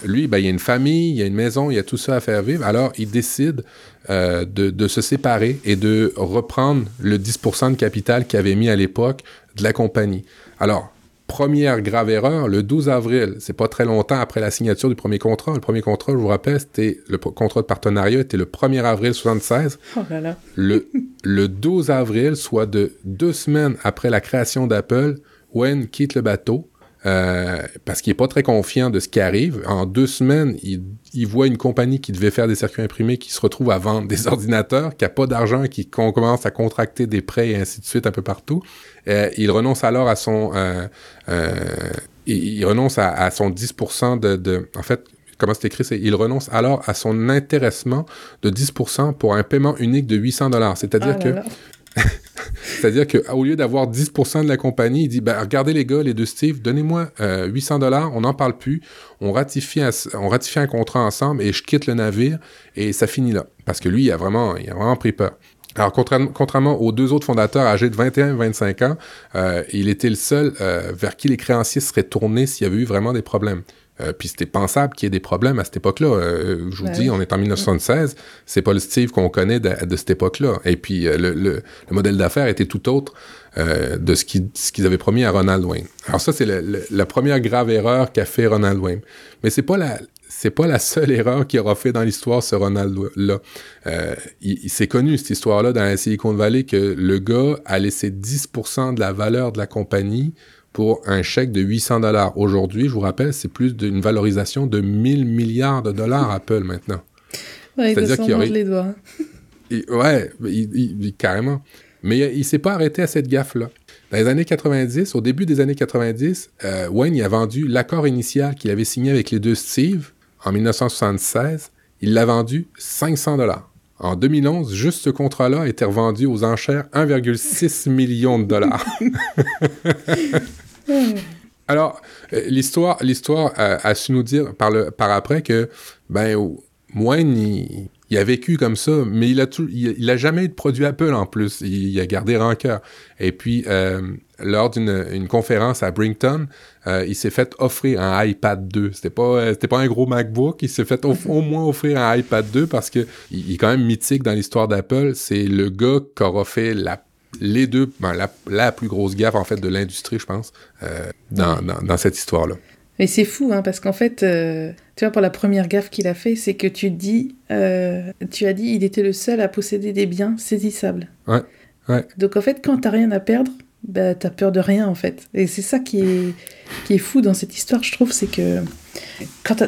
lui, ben, il y a une famille, il y a une maison, il y a tout ça à faire vivre. Alors, il décide euh, de, de, se séparer et de reprendre le 10% de capital qu'il avait mis à l'époque de la compagnie. Alors, première grave erreur, le 12 avril, c'est pas très longtemps après la signature du premier contrat. Le premier contrat, je vous rappelle, c'était le contrat de partenariat était le 1er avril 76. Oh là là. le, le 12 avril, soit de deux semaines après la création d'Apple, Wayne quitte le bateau euh, parce qu'il est pas très confiant de ce qui arrive. En deux semaines, il, il, voit une compagnie qui devait faire des circuits imprimés qui se retrouve à vendre des ordinateurs, qui a pas d'argent, qui commence à contracter des prêts et ainsi de suite un peu partout. Euh, il renonce alors à son, euh, euh il, renonce à, à son 10% de, de, en fait, comment c'est écrit, c'est il renonce alors à son intéressement de 10% pour un paiement unique de 800 dollars. C'est-à-dire ah que C'est-à-dire qu'au lieu d'avoir 10% de la compagnie, il dit ben, regardez les gars, les deux Steve, donnez-moi 800 dollars, on n'en parle plus, on ratifie, un, on ratifie un contrat ensemble et je quitte le navire et ça finit là. Parce que lui, il a vraiment, il a vraiment pris peur. Alors, contrairement aux deux autres fondateurs âgés de 21 et 25 ans, euh, il était le seul euh, vers qui les créanciers seraient tournés s'il y avait eu vraiment des problèmes. Euh, puis c'était pensable qu'il y ait des problèmes à cette époque-là. Euh, je vous dis, on est en 1976, c'est pas le Steve qu'on connaît de, cette époque-là. Et puis euh, le, le, modèle d'affaires était tout autre de ce qu'ils ce qu'ils avaient promis à Ronald Wayne. Alors ça, c'est la première grave erreur qu'a fait Ronald Wayne. Mais c'est pas la c'est pas la seule erreur qu'il aura fait dans l'histoire, ce Ronald-là. il, s'est connu, cette histoire-là, dans la Silicon Valley, que le gars a laissé 10% de la valeur de la compagnie pour un chèque de 800 dollars. Aujourd'hui, je vous rappelle, c'est plus d'une valorisation de 1000 milliards de dollars Apple maintenant. Ouais, C'est-à-dire qu'il aurait... les doigts. ouais, il, carrément. Mais il, s'est pas arrêté à cette gaffe-là. Dans les années 90, au début des années 90, euh, Wayne y a vendu l'accord initial qu'il avait signé avec les deux Steve en 1976. Il l'a vendu 500 dollars. En 2011, juste ce contrat-là a été revendu aux enchères 1,6 million de dollars. Alors, euh, l'histoire, l'histoire a, su nous dire par, le, par après que, ben, Wayne, il, il a vécu comme ça, mais il a tout, il, a jamais eu de produit Apple en plus. Il, a gardé rancœur. Et puis, euh, lors d'une une conférence à Brington, euh, il s'est fait offrir un iPad 2. C'était pas, euh, c'était pas un gros MacBook. Il s'est fait au, moins offrir un iPad 2 parce que il, est quand même mythique dans l'histoire d'Apple. C'est le gars qui aura fait la les deux, ben, la, la, plus grosse gaffe en fait de l'industrie, je pense, euh, dans, dans, dans cette histoire-là. Mais c'est fou, hein, parce qu'en fait, euh, tu vois, pour la première gaffe qu'il a fait, c'est que tu dis, euh, tu as dit, il était le seul à posséder des biens saisissables. Ouais, ouais. Donc en fait, quand t'as rien à perdre, bah, t'as peur de rien en fait. Et c'est ça qui est, qui est fou dans cette histoire, je trouve, c'est que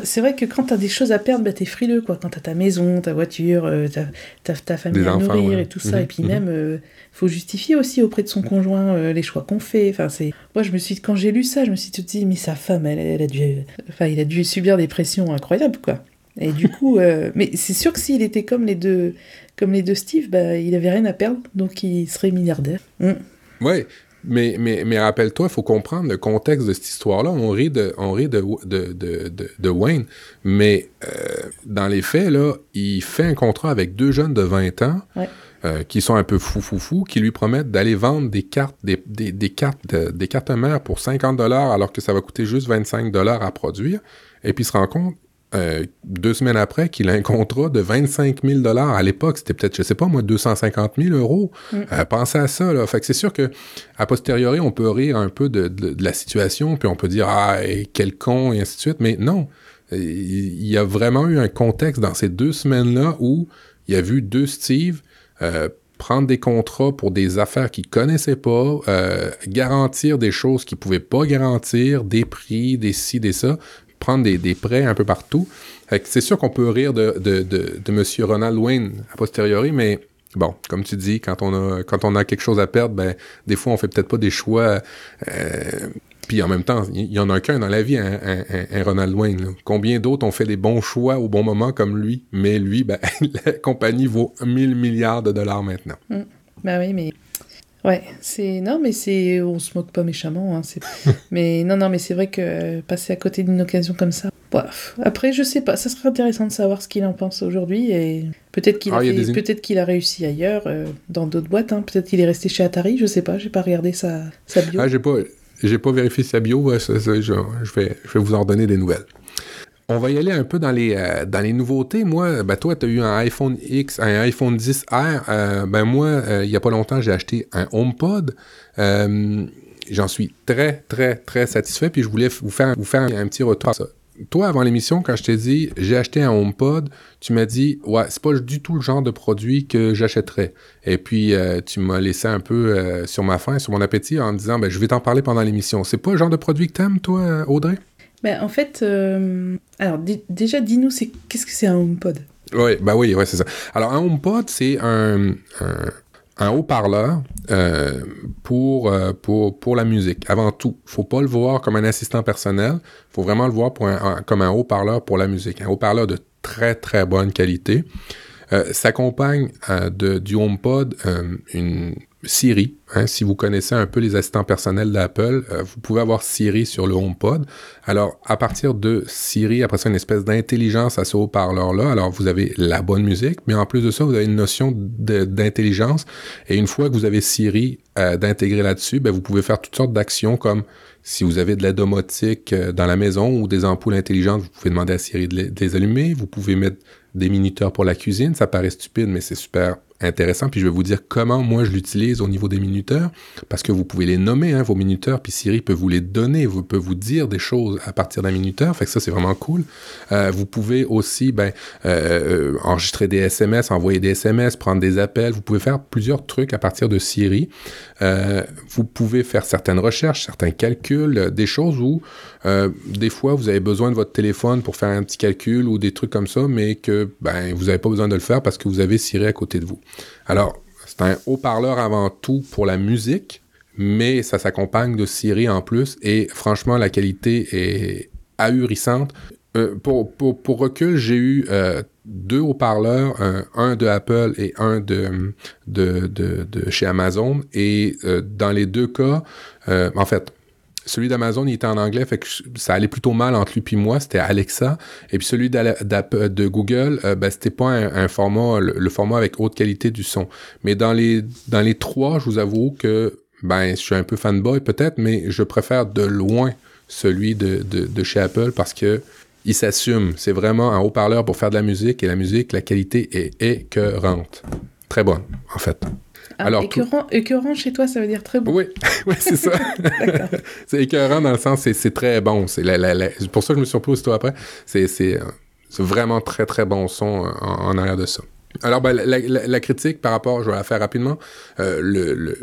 c'est vrai que quand t'as des choses à perdre, bah, t'es frileux quoi. Quand t'as ta maison, ta voiture, euh, ta, ta, famille à nourrir et tout ça, mhm, et puis mhm. même, euh, faut justifier aussi auprès de son conjoint euh, les choix qu'on fait. Enfin, c'est, moi je me suis, quand j'ai lu ça, je me suis tout dit, mais sa femme, elle, elle a dû, enfin, il a dû subir des pressions incroyables quoi. Et du coup, mais c'est sûr que s'il était comme les deux, comme les deux Steve, bah, il avait rien à perdre, donc il serait milliardaire. Mm. Ouais, mais, mais, mais rappelle-toi, il faut comprendre le contexte de cette histoire-là. On rit de, on rit de, de, de, de, Wayne, mais euh, dans les faits, là, il fait un contrat avec deux jeunes de 20 ans euh, qui sont un peu fou fou fou, qui lui promettent d'aller vendre des cartes, des, des, des cartes, des cartes mères pour 50 dollars alors que ça va coûter juste 25 dollars à produire. Et puis il se rend compte euh, deux semaines après qu'il a un contrat de 25 000 dollars. À l'époque, c'était peut-être, je sais pas moi, 250 000 euros. Mm. Euh, pensez à ça, là. Fait que c'est sûr que, a posteriori, on peut rire un peu de, de, la situation, puis on peut dire, ah, quel con, et ainsi de suite. Mais non. Il y a vraiment eu un contexte dans ces deux semaines-là où il a vu deux Steve euh, prendre des contrats pour des affaires qu'ils connaissaient pas, euh, garantir des choses qu'ils pouvaient pas garantir, des prix, des ci, des ça, prendre des, prêts un peu partout. C'est sûr qu'on peut rire de, de, M. Ronald Wayne a posteriori, mais bon, comme tu dis, quand on a quand on a quelque chose à perdre, ben des fois on fait peut-être pas des choix. Euh, puis en même temps, il y, en a qu'un dans la vie, un, un, Ronald Wayne. Combien d'autres ont fait des bons choix au bon moment comme lui, mais lui, ben, la compagnie vaut 1000 milliards de dollars maintenant. Mm. Ben oui, mais Ouais, c'est non mais c'est on se moque pas méchamment hein, mais non non mais c'est vrai que passer à côté d'une occasion comme ça. Bref. Après je sais pas, ça serait intéressant de savoir ce qu'il en pense aujourd'hui et peut-être qu'il a, ah, peut-être qu'il a réussi ailleurs euh, dans d'autres boîtes hein. peut-être qu'il est resté chez Atari, je sais pas, j'ai pas regardé sa, sa bio. Ah, j'ai pas j'ai pas vérifié sa bio, je, je, vais je vais vous en donner des nouvelles. On va y aller un peu dans les, euh, dans nouveautés. Moi, ben toi, tu as eu un iPhone X, un iPhone 10R. Euh, ben moi, euh, il y a pas longtemps, j'ai acheté un HomePod. J'en suis très, très, très satisfait. Puis je voulais vous faire, un, petit retour. Toi, avant l'émission, quand je t'ai dit j'ai acheté un HomePod, tu m'as dit ouais, c'est pas du tout le genre de produit que j'achèterais. Et puis tu m'as laissé un peu sur ma faim, sur mon appétit en disant ben je vais t'en parler pendant l'émission. C'est pas le genre de produit que t'aimes, toi, Audrey? Ben, en fait, euh, alors déjà, dis-nous, c'est qu'est-ce que c'est un HomePod? Oui, bah oui, ouais, c'est ça. Alors, un HomePod, c'est un, un, haut-parleur euh, pour, euh, pour, pour la musique. Avant tout, faut pas le voir comme un assistant personnel. faut vraiment le voir pour comme un haut-parleur pour la musique. Un haut-parleur de très, très bonne qualité. s'accompagne de, du HomePod une Siri. Hein, si vous connaissez un peu les assistants personnels d'Apple, euh, vous pouvez avoir Siri sur le HomePod. Alors, à partir de Siri, après ça, une espèce d'intelligence à ce haut-parleur-là. Alors, vous avez la bonne musique, mais en plus de ça, vous avez une notion d'intelligence. Et une fois que vous avez Siri euh, d'intégrer là-dessus, ben, vous pouvez faire toutes sortes d'actions comme si vous avez de la domotique euh, dans la maison ou des ampoules intelligentes, vous pouvez demander à Siri de les allumer. Vous pouvez mettre des minuteurs pour la cuisine. Ça paraît stupide, mais c'est super intéressant. Puis je vais vous dire comment moi je l'utilise au niveau des minuteurs, parce que vous pouvez les nommer, hein, vos minuteurs, puis Siri peut vous les donner, vous peut vous dire des choses à partir d'un minuteur. Fait que ça, c'est vraiment cool. Euh, vous pouvez aussi ben, euh, euh enregistrer des SMS, envoyer des SMS, prendre des appels. Vous pouvez faire plusieurs trucs à partir de Siri. Euh, vous pouvez faire certaines recherches, certains calculs, euh, des choses où des fois vous avez besoin de votre téléphone pour faire un petit calcul ou des trucs comme ça, mais que ben vous n'avez pas besoin de le faire parce que vous avez Siri à côté de vous. Alors c'est un haut-parleur avant tout pour la musique, mais ça s'accompagne de Siri en plus, et franchement, la qualité est ahurissante. Euh, pour, recul, j'ai eu euh, deux haut-parleurs, un, de Apple et un de chez Amazon, et euh, dans les deux cas, en fait, celui d'Amazon, il était en anglais, fait ça allait plutôt mal entre lui et moi, c'était Alexa. Et puis celui de Google, euh, ben, c'était pas le, format avec haute qualité du son. Mais dans les, dans les trois, je vous avoue que, ben, je suis un peu fanboy peut-être, mais je préfère de loin celui de, de, chez Apple parce que il s'assume. C'est vraiment un haut-parleur pour faire de la musique et la musique, la qualité est écœurante. Très bonne, en fait. Ah, Alors, écœurant, chez toi, ça veut dire très bon. Oui, oui c'est ça. c'est écœurant dans le sens, c'est très bon. C'est pour ça que je me suis surpris aussitôt après. C'est vraiment très, très bon son euh, en, arrière de ça. Alors, ben, la, critique par rapport, je vais la faire rapidement, euh, le,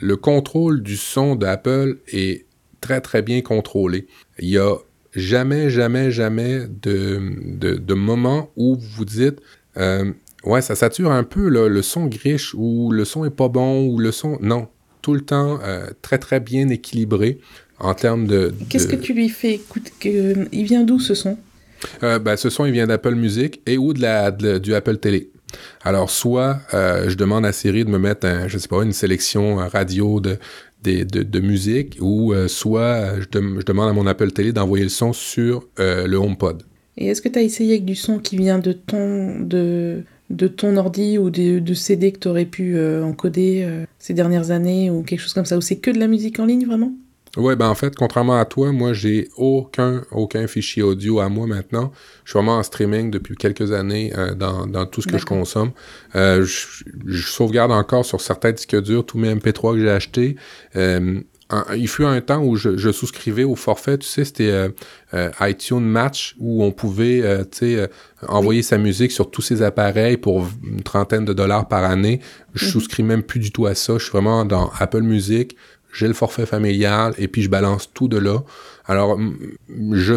le, contrôle du son d'Apple est très, très bien contrôlé. Il y a jamais, jamais, jamais de, de, de moment où vous dites, euh, Ouais, ça sature un peu le son griche ou le son est pas bon ou le son. Non, tout le temps euh, très très bien équilibré en termes de. Qu'est-ce que tu lui fais? Écoute, que... il vient d'où ce son? Euh, ben, ce son il vient d'Apple Music et ou de la du Apple Télé. Alors soit euh, je demande à Siri de me mettre un, je sais pas une sélection radio de de, de, musique ou soit je, je, demande à mon Apple Télé d'envoyer le son sur le HomePod. Et est-ce que tu as essayé avec du son qui vient de ton de de ton ordi ou de, de CD que tu aurais pu euh, encoder euh, ces dernières années ou quelque chose comme ça? Ou c'est que de la musique en ligne vraiment? Ouais, ben en fait, contrairement à toi, moi j'ai aucun aucun fichier audio à moi maintenant. Je suis vraiment en streaming depuis quelques années euh, dans, dans tout ce que je consomme. je, je, sauvegarde encore sur certains disques durs tous mes MP3 que j'ai achetés il fut un temps où je, souscrivais au forfait, tu sais, c'était euh, euh, iTunes Match, où on pouvait, euh, tu sais, envoyer sa musique sur tous ses appareils pour une trentaine de dollars par année. Je mhm. souscris même plus du tout à ça. Je suis vraiment dans Apple Music. J'ai le forfait familial et puis je balance tout de là. Alors, je,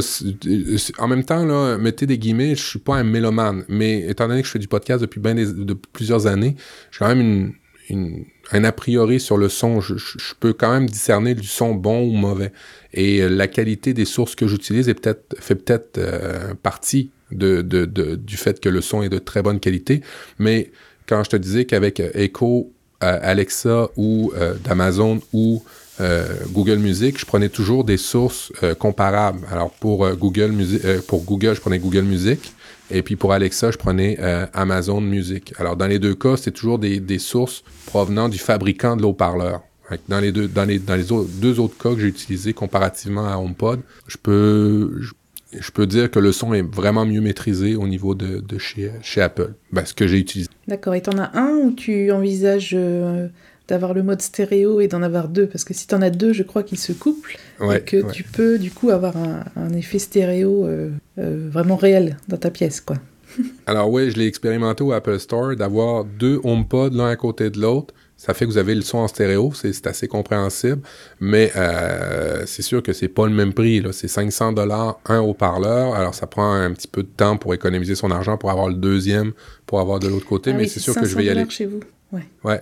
en même temps, là, mettez des guillemets, je suis pas un mélomane, mais étant donné que je fais du podcast depuis bien de plusieurs années, j'ai quand même une, une un a priori sur le son. Je, peux quand même discerner du son bon ou mauvais. Et euh, la qualité des sources que j'utilise est peut-être fait peut-être euh, partie de, du fait que le son est de très bonne qualité. Mais quand je te disais qu'avec euh, Echo, Alexa ou d'Amazon ou Google Music, je prenais toujours des sources comparables. Alors pour Google Music, pour Google, je prenais Google Music. Et puis pour Alexa, je prenais euh, Amazon Music. Alors dans les deux cas, c'est toujours des, sources provenant du fabricant de l'eau-parleur. Dans les deux, dans les, autres, deux autres cas que j'ai utilisés comparativement à HomePod, je peux, dire que le son est vraiment mieux maîtrisé au niveau de, chez Apple, ben, ce que j'ai utilisé. D'accord. Et t'en as un où tu envisages euh, d'avoir le mode stéréo et d'en avoir deux parce que si tu en as deux je crois qu'ils se couplent et que tu peux du coup avoir un, effet stéréo euh, euh, vraiment réel dans ta pièce quoi. Alors oui, je l'ai expérimenté au Apple Store d'avoir deux HomePod l'un à côté de l'autre. Ça fait que vous avez le son en stéréo, c'est assez compréhensible, mais euh, c'est sûr que c'est pas le même prix. C'est 500 dollars un haut-parleur. Alors ça prend un petit peu de temps pour économiser son argent pour avoir le deuxième, pour avoir de l'autre côté, ah mais c'est sûr que je vais y aller. chez vous. Ouais. ouais.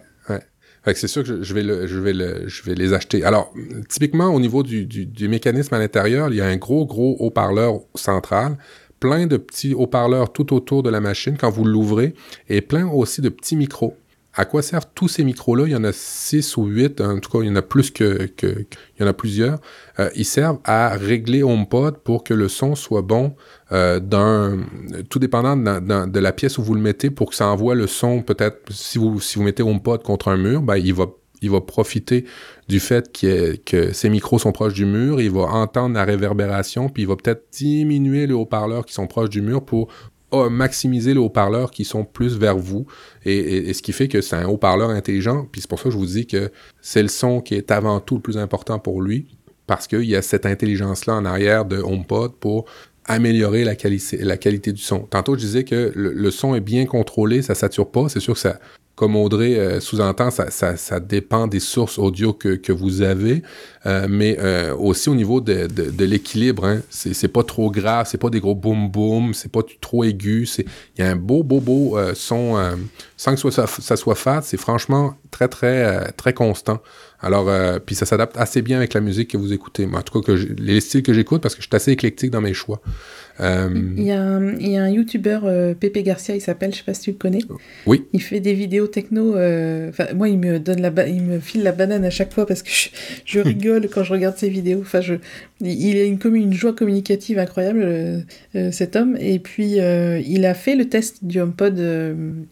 C'est sûr que je, vais les acheter. Alors, typiquement au niveau du, du, du mécanisme à l'intérieur, il y a un gros gros haut-parleur central, plein de petits haut-parleurs tout autour de la machine quand vous l'ouvrez, et plein aussi de petits micros. À quoi servent tous ces micros-là? Il y en a six ou huit, en tout cas, il y en a plus que, il y en a plusieurs. Euh, ils servent à régler HomePod pour que le son soit bon euh, d'un, tout dépendant de, la pièce où vous le mettez pour que ça envoie le son. Peut-être si vous si vous mettez HomePod contre un mur, ben il va il va profiter du fait que ces micros sont proches du mur, il va entendre la réverbération, puis il va peut-être diminuer les haut-parleurs qui sont proches du mur pour maximiser les haut-parleurs qui sont plus vers vous. Et, ce qui fait que c'est un haut-parleur intelligent. Puis c'est pour ça que je vous dis que c'est le son qui est avant tout le plus important pour lui. Parce qu'il y a cette intelligence-là en arrière de HomePod pour améliorer la, qualité du son. Tantôt, je disais que le, son est bien contrôlé, ça sature pas. C'est sûr que ça, comme Audrey euh, sous-entend, ça, dépend des sources audio que vous avez, euh, mais euh, aussi au niveau de, de, de l'équilibre. Hein, c'est pas trop grave, c'est pas des gros boom boom, c'est pas trop aigu. C'est il y a un beau beau beau son sans que ça, ça soit fat. C'est franchement très très très constant. Alors, euh, puis ça s'adapte assez bien avec la musique que vous écoutez. En tout cas, que les styles que j'écoute, parce que je suis assez éclectique dans mes choix. Euh, il, y a un, il y a un YouTuber, euh, Pepe Garcia, il s'appelle, je sais pas si tu le connais. Oui. Il fait des vidéos techno. Moi, il me donne la, il me file la banane à chaque fois parce que je, rigole quand je regarde ses vidéos. Enfin, je, il a une, une joie communicative incroyable, cet homme. Et puis, il a fait le test du HomePod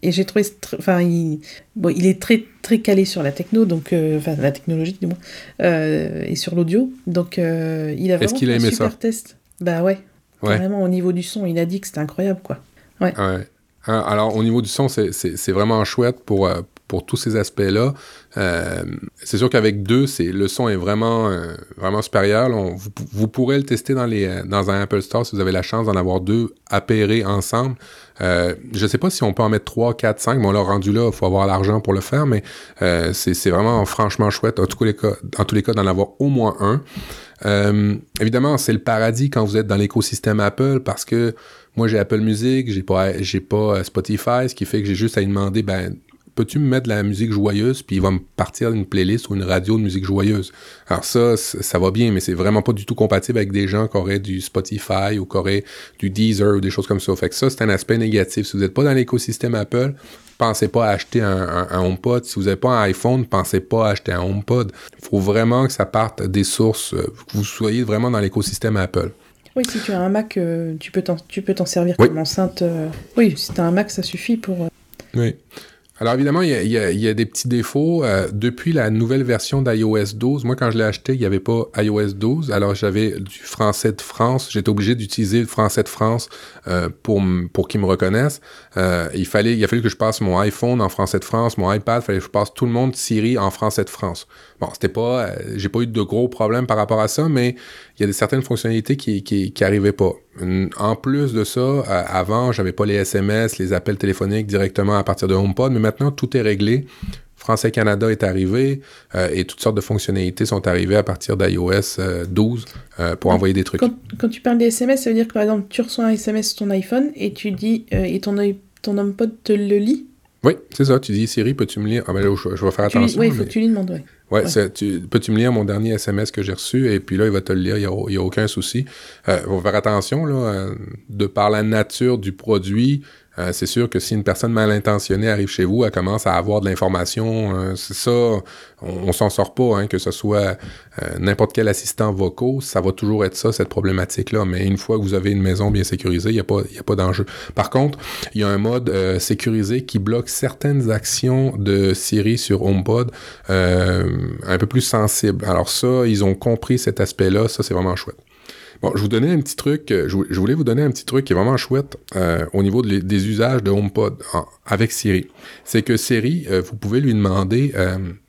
et j'ai trouvé, enfin, il, bon, il est très très calé sur la techno, donc enfin la technologie du moins, et sur l'audio. Donc, il a vraiment un super test. Bah ouais. Vraiment, au niveau du son, il a dit que c'était incroyable, quoi. Ouais. ouais. Hein, alors, au niveau du son, c'est vraiment chouette pour, euh, pour tous ces aspects-là. Euh, c'est sûr qu'avec deux, c'est le son est vraiment euh, vraiment supérieur. vous, pourrez le tester dans les dans un Apple Store si vous avez la chance d'en avoir deux appairés ensemble. Euh, je sais pas si on peut en mettre 3, 4, 5, mais on rendu là, il faut avoir l'argent pour le faire, mais euh, c'est vraiment franchement chouette. En tous les cas, tous les cas, d'en avoir au moins un. Euh, évidemment, c'est le paradis quand vous êtes dans l'écosystème Apple parce que moi j'ai Apple Music, j'ai pas j'ai pas Spotify, ce qui fait que j'ai juste à lui demander ben peux-tu me mettre de la musique joyeuse, puis il va me partir d'une playlist ou une radio de musique joyeuse? Alors ça, ça va bien, mais c'est vraiment pas du tout compatible avec des gens qui auraient du Spotify ou qui auraient du Deezer ou des choses comme ça. Fait que ça, c'est un aspect négatif. Si vous n'êtes pas dans l'écosystème Apple, pensez pas à acheter un, HomePod. Si vous n'avez pas un iPhone, pensez pas à acheter un HomePod. Il faut vraiment que ça parte des sources, euh, que vous soyez vraiment dans l'écosystème Apple. Oui, si tu as un Mac, euh, tu peux t'en servir comme enceinte. Euh, oui, si tu as un Mac, ça suffit pour... Oui. Alors évidemment, il y a, des petits défauts. Euh, depuis la nouvelle version d'iOS 12, moi quand je l'ai acheté, il n'y avait pas iOS 12. Alors j'avais du français de France. J'étais obligé d'utiliser le français de France euh, pour, pour qu'ils me reconnaissent. Euh, il fallait, il a fallu que je passe mon iPhone en français de France, mon iPad, il fallait que je passe tout le monde Siri en français de France. Bon, c'était pas, j'ai pas eu de gros problèmes par rapport à ça, mais il y a des certaines fonctionnalités qui, qui, qui pas. En plus de ça, avant, j'avais pas les SMS, les appels téléphoniques directement à partir de HomePod, mais maintenant tout est réglé. Français Canada est arrivé euh, et toutes sortes de fonctionnalités sont arrivées à partir d'iOS 12 euh, euh, pour envoyer des trucs. Quand, tu parles des SMS, ça veut dire que par exemple, tu reçois un SMS sur ton iPhone et tu dis et ton, ton HomePod te le lit? Oui, c'est ça. Tu dis Siri, peux-tu me lire? Ah ben je, vais faire attention. Oui, il faut que tu lui demandes, Ouais, tu, peux-tu me lire mon dernier SMS que j'ai reçu? Et puis là, il va te le lire, il n'y a, aucun souci. Il faut faire attention, là, de par la nature du produit, euh, c'est sûr que si une personne mal intentionnée arrive chez vous, elle commence à avoir de l'information. Euh, c'est ça, on, s'en sort pas, hein, que ce soit euh, n'importe quel assistant vocaux, ça va toujours être ça, cette problématique-là. Mais une fois que vous avez une maison bien sécurisée, il n'y a pas, y a pas d'enjeu. Par contre, il y a un mode sécurisé qui bloque certaines actions de Siri sur HomePod un peu plus sensibles. Alors ça, ils ont compris cet aspect-là. Ça, c'est vraiment chouette. Bon, je vous donnais un petit truc, euh, je, voulais vous donner un petit truc qui est vraiment chouette euh, au niveau des usages de HomePod avec Siri. C'est que Siri, euh, vous pouvez lui demander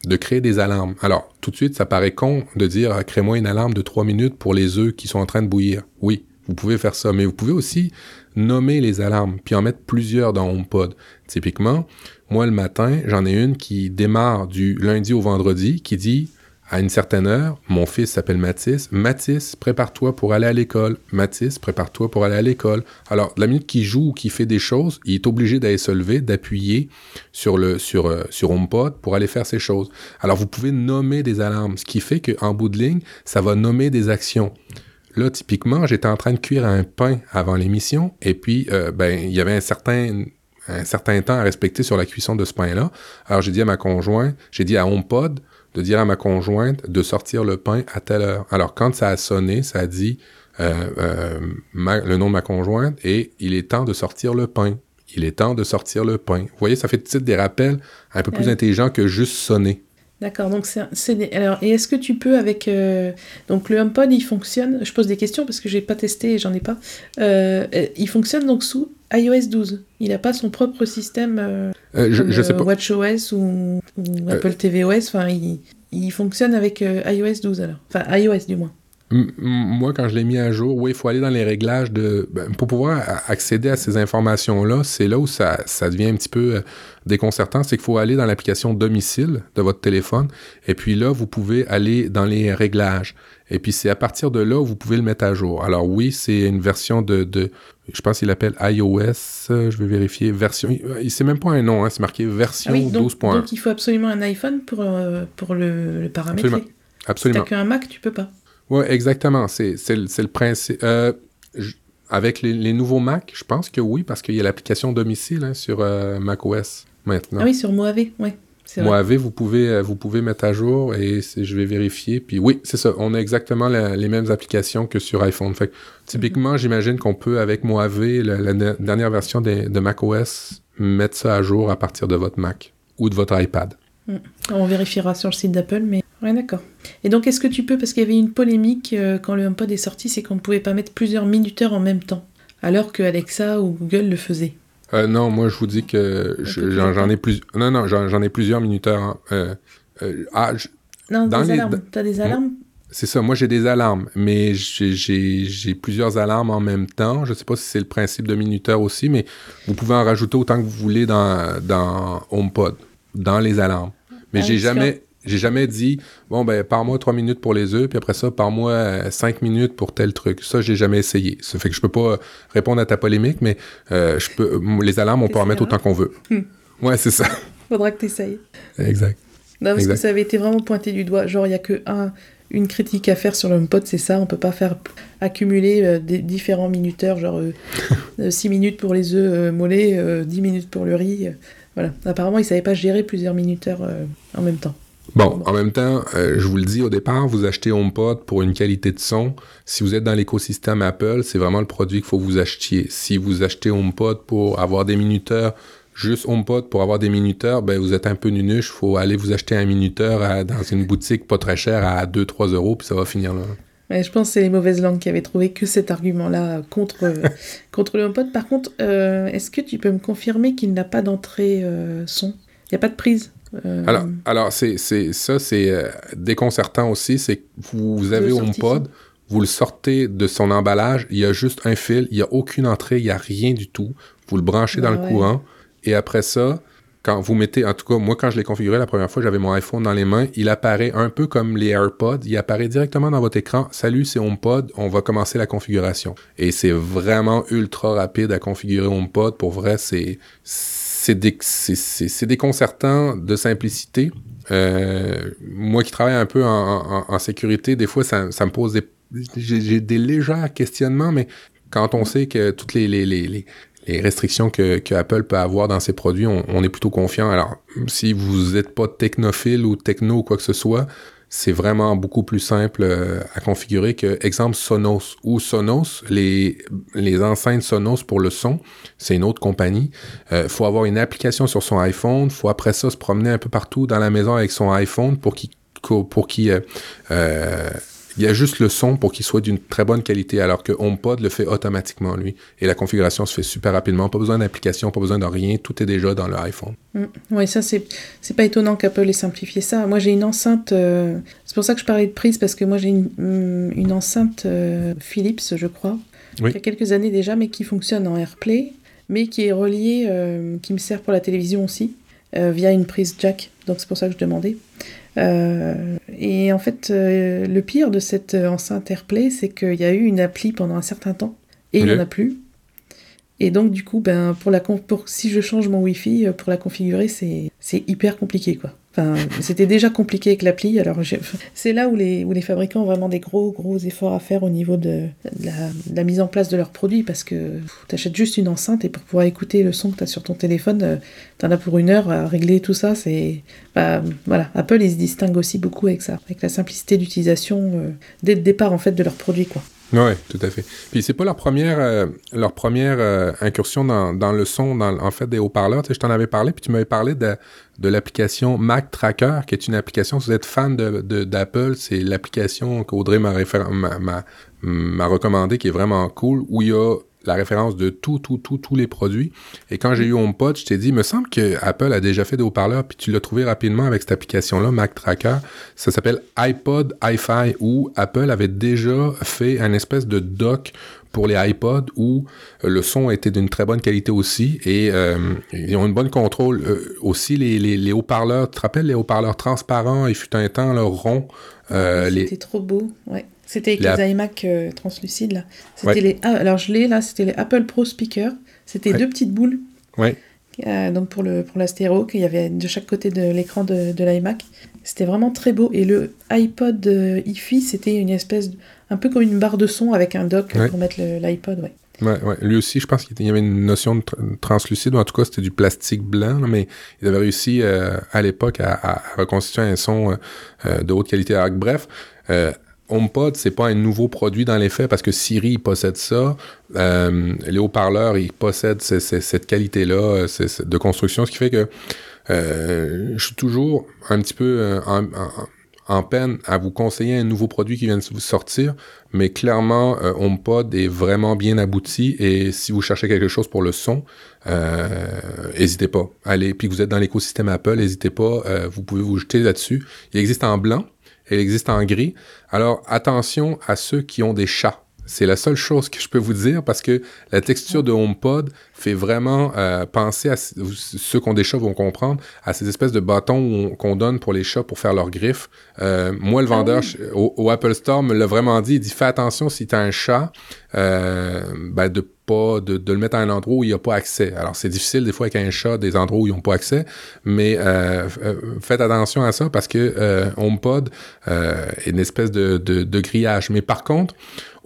de créer des alarmes. Alors, tout de suite, ça paraît con de dire crée-moi une alarme de trois minutes pour les œufs qui sont en train de bouillir. Oui, vous pouvez faire ça, mais vous pouvez aussi nommer les alarmes, puis en mettre plusieurs dans HomePod. Typiquement, moi le matin, j'en ai une qui démarre du lundi au vendredi, qui dit à une certaine heure, mon fils s'appelle Mathis. Mathis, prépare-toi pour aller à l'école. Mathis, prépare-toi pour aller à l'école. Alors, la minute qu'il joue ou qu'il fait des choses, il est obligé d'aller se lever, d'appuyer sur le sur euh, sur HomePod pour aller faire ses choses. Alors, vous pouvez nommer des alarmes, ce qui fait qu'en bout de ligne, ça va nommer des actions. Là, typiquement, j'étais en train de cuire un pain avant l'émission, et puis, euh, ben, il y avait un certain un certain temps à respecter sur la cuisson de ce pain-là. Alors, j'ai dit à ma conjointe, j'ai dit à HomePod, de dire à ma conjointe de sortir le pain à telle heure. Alors quand ça a sonné, ça a dit euh, euh, le nom de ma conjointe et il est temps de sortir le pain. Il est temps de sortir le pain. Vous voyez, ça fait des rappels un peu plus intelligents que juste sonner. D'accord, donc c'est alors et est-ce que tu peux avec euh, donc le HomePod il fonctionne je pose des questions parce que j'ai pas testé et j'en ai pas il fonctionne donc sous iOS 12 il n'a pas son propre système euh, je, sais pas. WatchOS ou, ou Apple tvOS enfin il, il, fonctionne avec iOS 12 alors. Enfin iOS du moins moi, quand je l'ai mis à jour, oui, il faut aller dans les réglages de. Ben, pour pouvoir accéder à ces informations-là, c'est là où ça, ça devient un petit peu euh, déconcertant. C'est qu'il faut aller dans l'application domicile de votre téléphone. Et puis là, vous pouvez aller dans les réglages. Et puis c'est à partir de là où vous pouvez le mettre à jour. Alors oui, c'est une version de, de je pense qu'il appelle iOS, je vais vérifier, version, il c'est même pas un nom, hein, c'est marqué version ah 12.1. Donc il faut absolument un iPhone pour, euh, pour le, le paramétrer. Absolument. absolument. Si t'as qu'un Mac, tu peux pas. Oui, exactement. C'est, le, principe. Euh, avec les, nouveaux Mac, je pense que oui, parce qu'il y a l'application domicile hein, sur euh, macOS maintenant. Ah oui, sur Mojave, oui. Mojave, vous pouvez, euh, vous pouvez mettre à jour et je vais vérifier. Puis oui, c'est ça. On a exactement les mêmes applications que sur iPhone. Fait typiquement, mm-hmm. j'imagine qu'on peut, avec Mojave, la, dernière version de, de macOS, mettre ça à jour à partir de votre Mac ou de votre iPad. Mm. On vérifiera sur le site d'Apple, mais Ouais, d'accord. Et donc, est-ce que tu peux, parce qu'il y avait une polémique euh, quand le HomePod est sorti, c'est qu'on ne pouvait pas mettre plusieurs minuteurs en même temps, alors que Alexa ou Google le faisaient. Euh, non, moi je vous dis que j'en ai plus. Non, non, j'en ai plusieurs minuteurs. Hein. Euh, euh, ah, non, dans des alarmes. T'as des alarmes? C'est ça, moi j'ai des alarmes, mais j'ai plusieurs alarmes en même temps. Je sais pas si c'est le principe de minuteur aussi, mais vous pouvez en rajouter autant que vous voulez dans, dans HomePod, dans les alarmes. Mais ah j'ai jamais. J'ai jamais dit, bon, ben, par moi trois minutes pour les œufs, puis après ça, par moi euh, cinq minutes pour tel truc. Ça, j'ai jamais essayé. Ça fait que je peux pas répondre à ta polémique, mais euh, je peux, les alarmes, on peut en mettre autant qu'on veut. Hmm. Ouais, c'est ça. Faudra que tu essayes. Exact. Non, parce que ça avait été vraiment pointé du doigt. Genre, il y a que un, une critique à faire sur le pod, c'est ça. On peut pas faire accumuler euh, des différents minuteurs, genre 6 minutes pour les œufs mollets, 10 minutes pour le riz. voilà. Apparemment, ils savaient pas gérer plusieurs minuteurs en même temps. Bon, en même temps, euh, je vous le dis au départ, vous achetez HomePod pour une qualité de son. Si vous êtes dans l'écosystème Apple, c'est vraiment le produit qu'il faut que vous achetiez. Si vous achetez HomePod pour avoir des minuteurs, juste HomePod pour avoir des minuteurs, ben vous êtes un peu nunuche. Faut aller vous acheter un minuteur dans une boutique pas très chère à 2-3 euros, puis ça va finir là. je pense que c'est les mauvaises langues qui avaient trouvé que cet argument-là contre, contre le HomePod. Par contre, euh, est-ce que tu peux me confirmer qu'il n'a pas d'entrée euh, son? Il n'y a pas de prise? Euh, alors, alors c'est, ça, c'est euh, déconcertant aussi, c'est que vous, avez HomePod, vous le sortez de son emballage, il y a juste un fil, il n'y a aucune entrée, il n'y a rien du tout. Vous le branchez dans le courant, et après ça, quand vous mettez, en tout cas, moi, quand je l'ai configuré la première fois, j'avais mon iPhone dans les mains, il apparaît un peu comme les AirPods, il apparaît directement dans votre écran. Salut, c'est HomePod, on va commencer la configuration. Et c'est vraiment ultra rapide à configurer HomePod. Pour vrai, c'est c'est déconcertant de simplicité. Euh, moi qui travaille un peu en, sécurité, des fois, ça, me pose des... J'ai des légers questionnements, mais quand on sait que toutes les, les, restrictions que, que, Apple peut avoir dans ses produits, on, on est plutôt confiant. Alors, si vous n'êtes pas technophile ou techno ou quoi que ce soit, c'est vraiment beaucoup plus simple euh, à configurer que, exemple, Sonos ou Sonos, les, les enceintes Sonos pour le son, c'est une autre compagnie. Euh, faut avoir une application sur son iPhone, faut après ça se promener un peu partout dans la maison avec son iPhone pour qu'il pour qu'il euh, euh il y a juste le son pour qu'il soit d'une très bonne qualité, alors que HomePod le fait automatiquement, lui. Et la configuration se fait super rapidement. Pas besoin d'application, pas besoin de rien. Tout est déjà dans l'iPhone. Mm. Oui, ça, c'est, pas étonnant qu'Apple ait simplifié ça. Moi, j'ai une enceinte. Euh, c'est pour ça que je parlais de prise, parce que moi, j'ai une, mm, une enceinte euh, Philips, je crois, qui a quelques années déjà, mais qui fonctionne en AirPlay, mais qui est reliée, euh, qui me sert pour la télévision aussi, via une prise jack. Donc, c'est pour ça que je demandais. Euh, et en fait, euh, le pire de cette enceinte AirPlay, c'est qu'il y a eu une appli pendant un certain temps et il n'y en a plus. Et donc, du coup, ben, pour la, pour, si je change mon Wi-Fi, euh, pour la configurer, c'est hyper compliqué, quoi. Enfin, c'était déjà compliqué avec l'appli, alors c'est là où les, où les fabricants ont vraiment des gros, gros efforts à faire au niveau de, la, mise en place de leurs produits, parce que tu achètes juste une enceinte et pour pouvoir écouter le son que tu as sur ton téléphone, euh, tu en as pour une heure à régler tout ça. C'est bah, voilà, Apple, ils se distinguent aussi beaucoup avec ça, avec la simplicité d'utilisation euh, dès le départ en fait de leurs produits, quoi. Oui, tout à fait. Puis c'est pas leur première, euh, leur première euh, incursion dans, dans, le son, dans, en fait, des haut-parleurs. Tu sais, je t'en avais parlé, puis tu m'avais parlé de, de l'application Mac Tracker, qui est une application, si vous êtes fan de, d'Apple, c'est l'application qu'Audrey m'a, m'a, m'a, m'a recommandé, qui est vraiment cool, où il y a la référence de tout, tout, tout, tous les produits. Et quand j'ai eu HomePod, je t'ai dit, il me semble que Apple a déjà fait des haut-parleurs, puis tu l'as trouvé rapidement avec cette application-là, Mac Tracker. Ça s'appelle iPod hi-fi, où Apple avait déjà fait un espèce de dock pour les iPods où euh, le son était d'une très bonne qualité aussi et euh, ils ont une bonne contrôle euh, aussi les, les, les haut-parleurs tu te rappelles les haut-parleurs transparents il fut un temps leur rond euh, c'était trop beau ouais c'était avec les, iMac translucides là. C'était les ah, alors je l'ai là c'était les Apple Pro Speaker. C'était deux petites boules ouais. donc pour le pour la stéréo qu'il y avait de chaque côté de l'écran de, de l'iMac. C'était vraiment très beau. Et le iPod hi c'était une espèce de un peu comme une barre de son avec un dock pour mettre l'iPod, ouais. Ouais, ouais. Lui aussi, je pense qu'il y avait une notion de translucide, ou en tout cas, c'était du plastique blanc, mais il avait réussi euh, à l'époque à, reconstituer un son euh, euh, de haute qualité. Alors, bref, HomePod, c'est pas un nouveau produit dans les faits parce que Siri possède ça. les haut-parleurs, ils possèdent cette qualité-là de construction, ce qui fait que je suis toujours un petit peu en, peine à vous conseiller un nouveau produit qui vient de vous sortir, mais clairement, euh, HomePod est vraiment bien abouti et si vous cherchez quelque chose pour le son, n'hésitez euh, pas. Allez, puis vous êtes dans l'écosystème Apple, n'hésitez pas, euh, vous pouvez vous jeter là-dessus. Il existe en blanc, il existe en gris. Alors attention à ceux qui ont des chats c'est la seule chose que je peux vous dire parce que la texture de HomePod fait vraiment euh, penser à ceux qui ont des chats vont comprendre à ces espèces de bâtons qu'on donne pour les chats pour faire leurs griffes. Euh, moi, le ah vendeur au, Apple Store me l'a vraiment dit. Il dit fais attention si tu as un chat, euh, ben de pas de, le mettre à un endroit où il n'y a pas accès. Alors c'est difficile des fois avec un chat des endroits où ils n'ont pas accès, mais faites attention à ça parce que HomePod est une espèce de, de, de grillage. Mais par contre,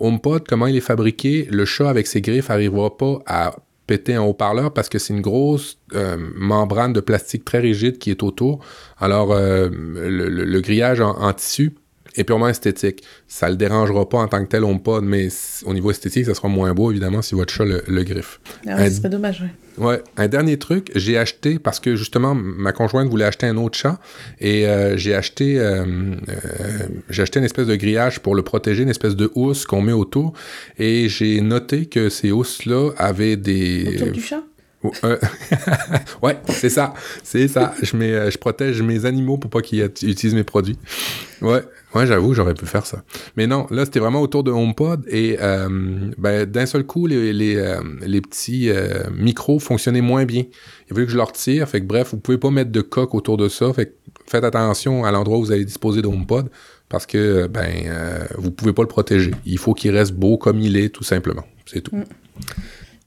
HomePod, comment il est fabriqué, le chat avec ses griffes n'arrivera pas à péter un haut-parleur parce que c'est une grosse euh, membrane de plastique très rigide qui est autour. Alors, euh, le, grillage en, tissu est purement esthétique. Ça le dérangera pas en tant que tel HomePod, mais au niveau esthétique, ça sera moins beau, évidemment, si votre chat le, griffe. Ah, c'est pas dommage, oui. Ouais, un dernier truc, j'ai acheté parce que justement ma conjointe voulait acheter un autre chat et euh, j'ai acheté euh, euh, j'ai acheté une espèce de grillage pour le protéger, une espèce de housse qu'on met autour et j'ai noté que ces housses là avaient des autour du chat? ouais, c'est ça, c'est ça. Je mets, je protège mes animaux pour pas qu'ils utilisent mes produits. Ouais, Ouais, j'avoue, j'aurais pu faire ça. Mais non, là, c'était vraiment autour de HomePod et euh, ben, d'un seul coup, les, les, euh, les petits euh, micros fonctionnaient moins bien. Il fallait que je leur retire. Fait que bref, vous pouvez pas mettre de coque autour de ça. Faites attention à l'endroit où vous allez disposer de HomePod parce que ben vous pouvez pas le protéger. Il faut qu'il reste beau comme il est, tout simplement. C'est tout. Mm.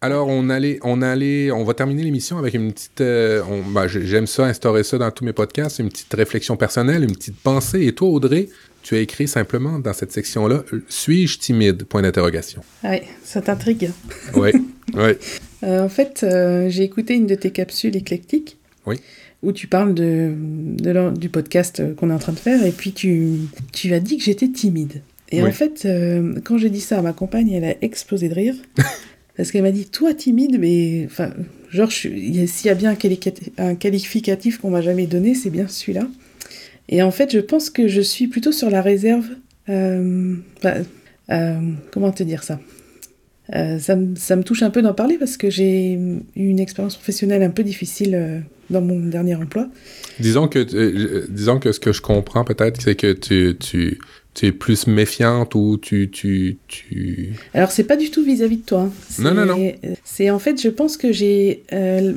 Alors, on allait, on allait, on va terminer l'émission avec une petite. Ben, j'aime ça, instaurer ça dans tous mes podcasts, une petite réflexion personnelle, une petite pensée. Et toi, Audrey, tu as écrit simplement dans cette section-là Suis-je timide? Point d'interrogation. Oui, ça t'intrigue. oui, oui. Euh, en fait, euh, j'ai écouté une de tes capsules éclectiques. Oui. Où tu parles de, du podcast qu'on est en train de faire, et puis tu, tu as dit que j'étais timide. Et en fait, euh, quand j'ai dit ça à ma compagne, elle a explosé de rire. parce qu'elle m'a dit, toi timide, mais. Enfin, genre, s'il y a bien un, qualificatif qu'on m'a jamais donné, c'est bien celui-là. Et en fait, je pense que je suis plutôt sur la réserve. Euh, euh, comment te dire ça? Euh, ça, me touche un peu d'en parler parce que j'ai eu une expérience professionnelle un peu difficile dans mon dernier emploi. Disons que, disons que ce que je comprends peut-être, c'est que tu, tu, es plus méfiante ou tu... tu, tu... Alors, c'est pas du tout vis-à-vis de toi. Hein. Non, non, non. C'est en fait, je pense que j'ai...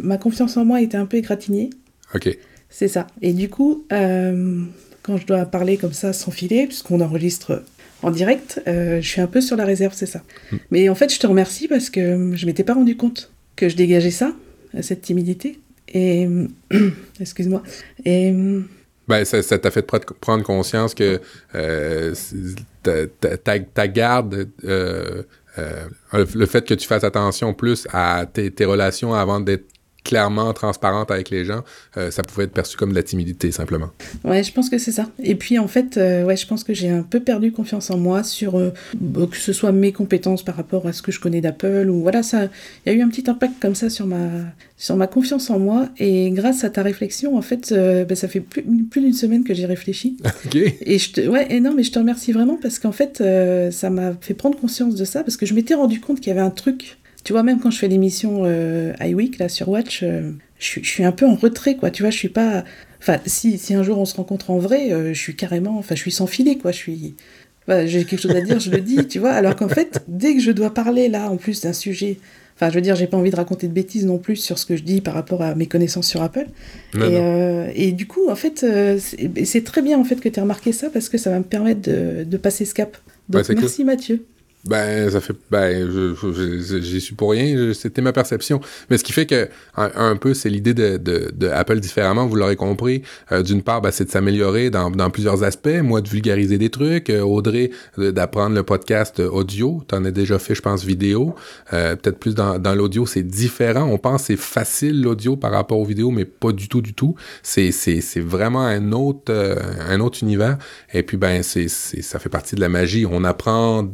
ma confiance en moi était un peu égratignée. OK. C'est ça. Et du coup, euh, quand je dois parler comme ça sans filer, puisqu'on enregistre en direct, euh, je suis un peu sur la réserve, c'est ça. Hmm. Mais en fait, je te remercie parce que je m'étais pas rendu compte que je dégageais ça, cette timidité. Et excuse-moi. Et ben, ça, t'a fait prendre conscience que euh, ta, garde, le fait que tu fasses attention plus à tes, tes relations avant d'être clairement transparente avec les gens, euh, ça pouvait être perçu comme de la timidité simplement. Ouais, je pense que c'est ça. Et puis en fait, euh, ouais, je pense que j'ai un peu perdu confiance en moi sur euh, que ce soit mes compétences par rapport à ce que je connais d'Apple ou voilà, ça, il y a eu un petit impact comme ça sur ma sur ma confiance en moi. Et grâce à ta réflexion, en fait, ben, ça fait plus, plus d'une semaine que j'ai réfléchi. ok. Et je te, ouais, et non, mais je te remercie vraiment parce qu'en fait, ça m'a fait prendre conscience de ça parce que je m'étais rendu compte qu'il y avait un truc tu vois, même quand je fais l'émission euh, iWeek, là, sur Watch, euh, je, suis un peu en retrait, quoi. Tu vois, je suis pas... Enfin, si, si un jour on se rencontre en vrai, euh, je suis carrément... Enfin, je suis sans filet, quoi. Je suis... j'ai quelque chose à dire, je le dis, tu vois. Alors qu'en fait, dès que je dois parler, là, en plus d'un sujet... Enfin, je veux dire, j'ai pas envie de raconter de bêtises non plus sur ce que je dis par rapport à mes connaissances sur Apple. et, et, du coup, en fait, c'est très bien en fait que tu aies remarqué ça parce que ça va me permettre de, de passer ce cap. Donc, merci Mathieu. Ben, ça fait. Ben, j'y suis pour rien. C'était ma perception. Mais ce qui fait que, un, peu, c'est l'idée de, de, de, Apple différemment, vous l'aurez compris. Euh, d'une part, ben, c'est de s'améliorer dans, dans plusieurs aspects. Moi, de vulgariser des trucs. Euh, Audrey, d'apprendre le podcast audio. T'en as déjà fait, je pense, vidéo. Euh, peut-être plus dans, l'audio, c'est différent. On pense c'est facile l'audio par rapport aux vidéos, mais pas du tout, du tout. C'est vraiment un autre, un autre univers. Et puis, ben, c'est ça fait partie de la magie. On apprend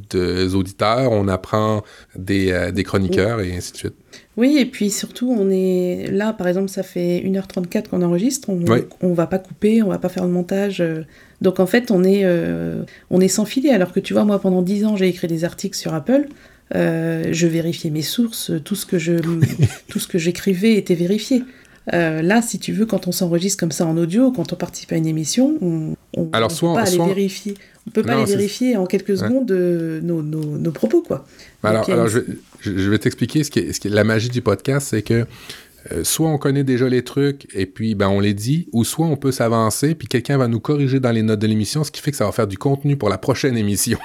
des auditeurs, on apprend des, euh, des chroniqueurs et ainsi de suite. Oui, et puis surtout, on est là, par exemple, ça fait 1h34 qu'on enregistre, on, on va pas couper, on va pas faire de montage. Euh. donc en fait, on est, euh, on est sans filet, alors que tu vois, moi, pendant 10 ans, j'ai écrit des articles sur Apple. je vérifiais mes sources, tout ce que je, tout ce que j'écrivais était vérifié. Là, si tu veux, quand on s'enregistre comme ça en audio, quand on participe à une émission, on, soit, peut pas soit... aller vérifier. On peut pas les vérifier en quelques secondes de nos, nos, nos, propos, quoi. Alors, alors je, je, vais t'expliquer ce qui, est, ce qui est la magie du podcast, c'est que euh, soit on connaît déjà les trucs et puis ben on les dit, ou soit on peut s'avancer puis quelqu'un va nous corriger dans les notes de l'émission, ce qui fait que ça va faire du contenu pour la prochaine émission.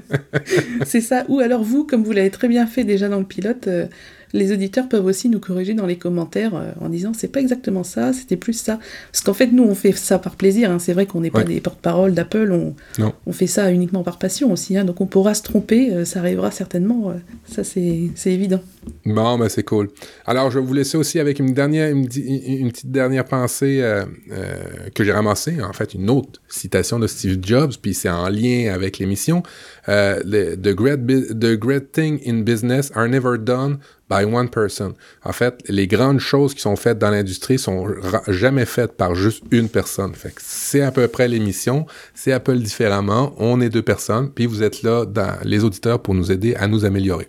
c'est ça. Ou alors vous, comme vous l'avez très bien fait déjà dans le pilote, euh, les auditeurs peuvent aussi nous corriger dans les commentaires euh, en disant c'est pas exactement ça, c'était plus ça. Parce qu'en fait, nous, on fait ça par plaisir. Hein. C'est vrai qu'on n'est pas des porte-parole d'Apple, on, on, fait ça uniquement par passion aussi. Hein. Donc on pourra se tromper, euh, ça arrivera certainement. Euh, ça, c'est évident. Bon, ben c'est cool. Alors, je vais vous laisser aussi avec une dernière, une, petite dernière pensée que j'ai ramassée, en fait, une autre citation de Steve Jobs, puis c'est en lien avec l'émission. the, great, the great thing in business are never done by one person. En fait, les grandes choses qui sont faites dans l'industrie sont jamais faites par juste une personne. C'est à peu près l'émission, c'est Apple différemment, on est deux personnes, puis vous êtes là, dans les auditeurs, pour nous aider à nous améliorer.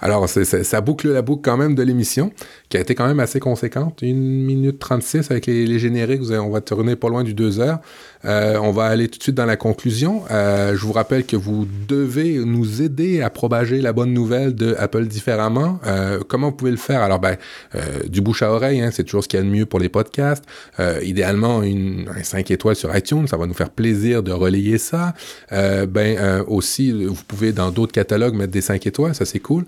Alors, ça boucle la boucle quand même de l'émission, qui a été quand même assez conséquente. Une minute 36 avec les, les génériques, on va tourner pas loin du deux heures. Euh, on va aller tout de suite dans la conclusion. Euh, je vous rappelle que vous devez nous aider à propager la bonne nouvelle de Apple différemment. Euh, comment vous pouvez le faire? Alors, ben, euh, du bouche à oreille, hein, c'est toujours ce qu'il y a de mieux pour les podcasts. Euh, idéalement, une, un 5 étoiles sur iTunes, ça va nous faire plaisir de relayer ça. ben, aussi, vous pouvez dans d'autres catalogues mettre des 5 étoiles, ça c'est cool.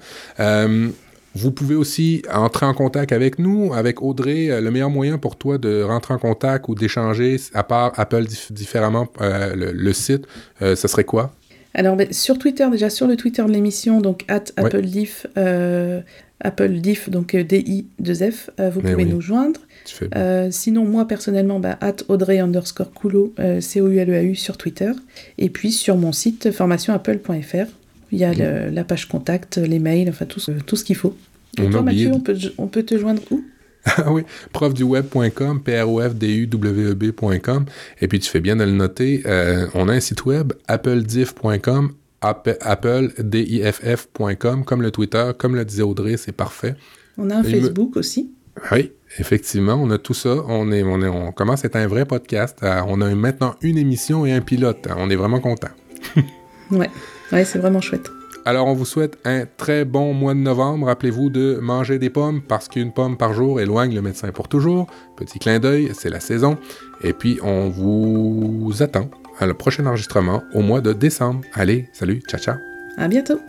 Vous pouvez aussi entrer en contact avec nous, avec Audrey. Euh, le meilleur moyen pour toi de rentrer en contact ou d'échanger, à part Apple différemment, euh, le, site, euh, ce serait quoi? Alors, ben, sur Twitter, déjà sur le Twitter de l'émission, donc at AppleDiff, AppleDiff, donc D-I-2-F, vous pouvez nous joindre. sinon, moi personnellement, bah, at Audrey underscore Coulot, C-O-U-L-E-A-U sur Twitter. Et puis sur mon site formationapple.fr. Il y a la page contact, les mails, enfin tout, tout ce qu'il faut. Et toi, Mathieu, on peut, on peut te joindre où? Ah oui, profduweb.com, p r o f d u w e b.com. Et puis tu fais bien de le noter. Euh, on a un site web, applediff.com, applediff.com, comme le Twitter, comme le disait Audrey, c'est parfait. On a un Facebook aussi. Oui, effectivement, on a tout ça. On, est, on, est, on commence à être un vrai podcast. Euh, on a maintenant une émission et un pilote. On est vraiment content. ouais. Ouais, c'est vraiment chouette. Alors, on vous souhaite un très bon mois de novembre. Rappelez-vous de manger des pommes parce qu'une pomme par jour éloigne le médecin pour toujours. Petit clin d'œil, c'est la saison. Et puis, on vous attend à le prochain enregistrement au mois de décembre. Allez, salut, ciao, ciao. À bientôt.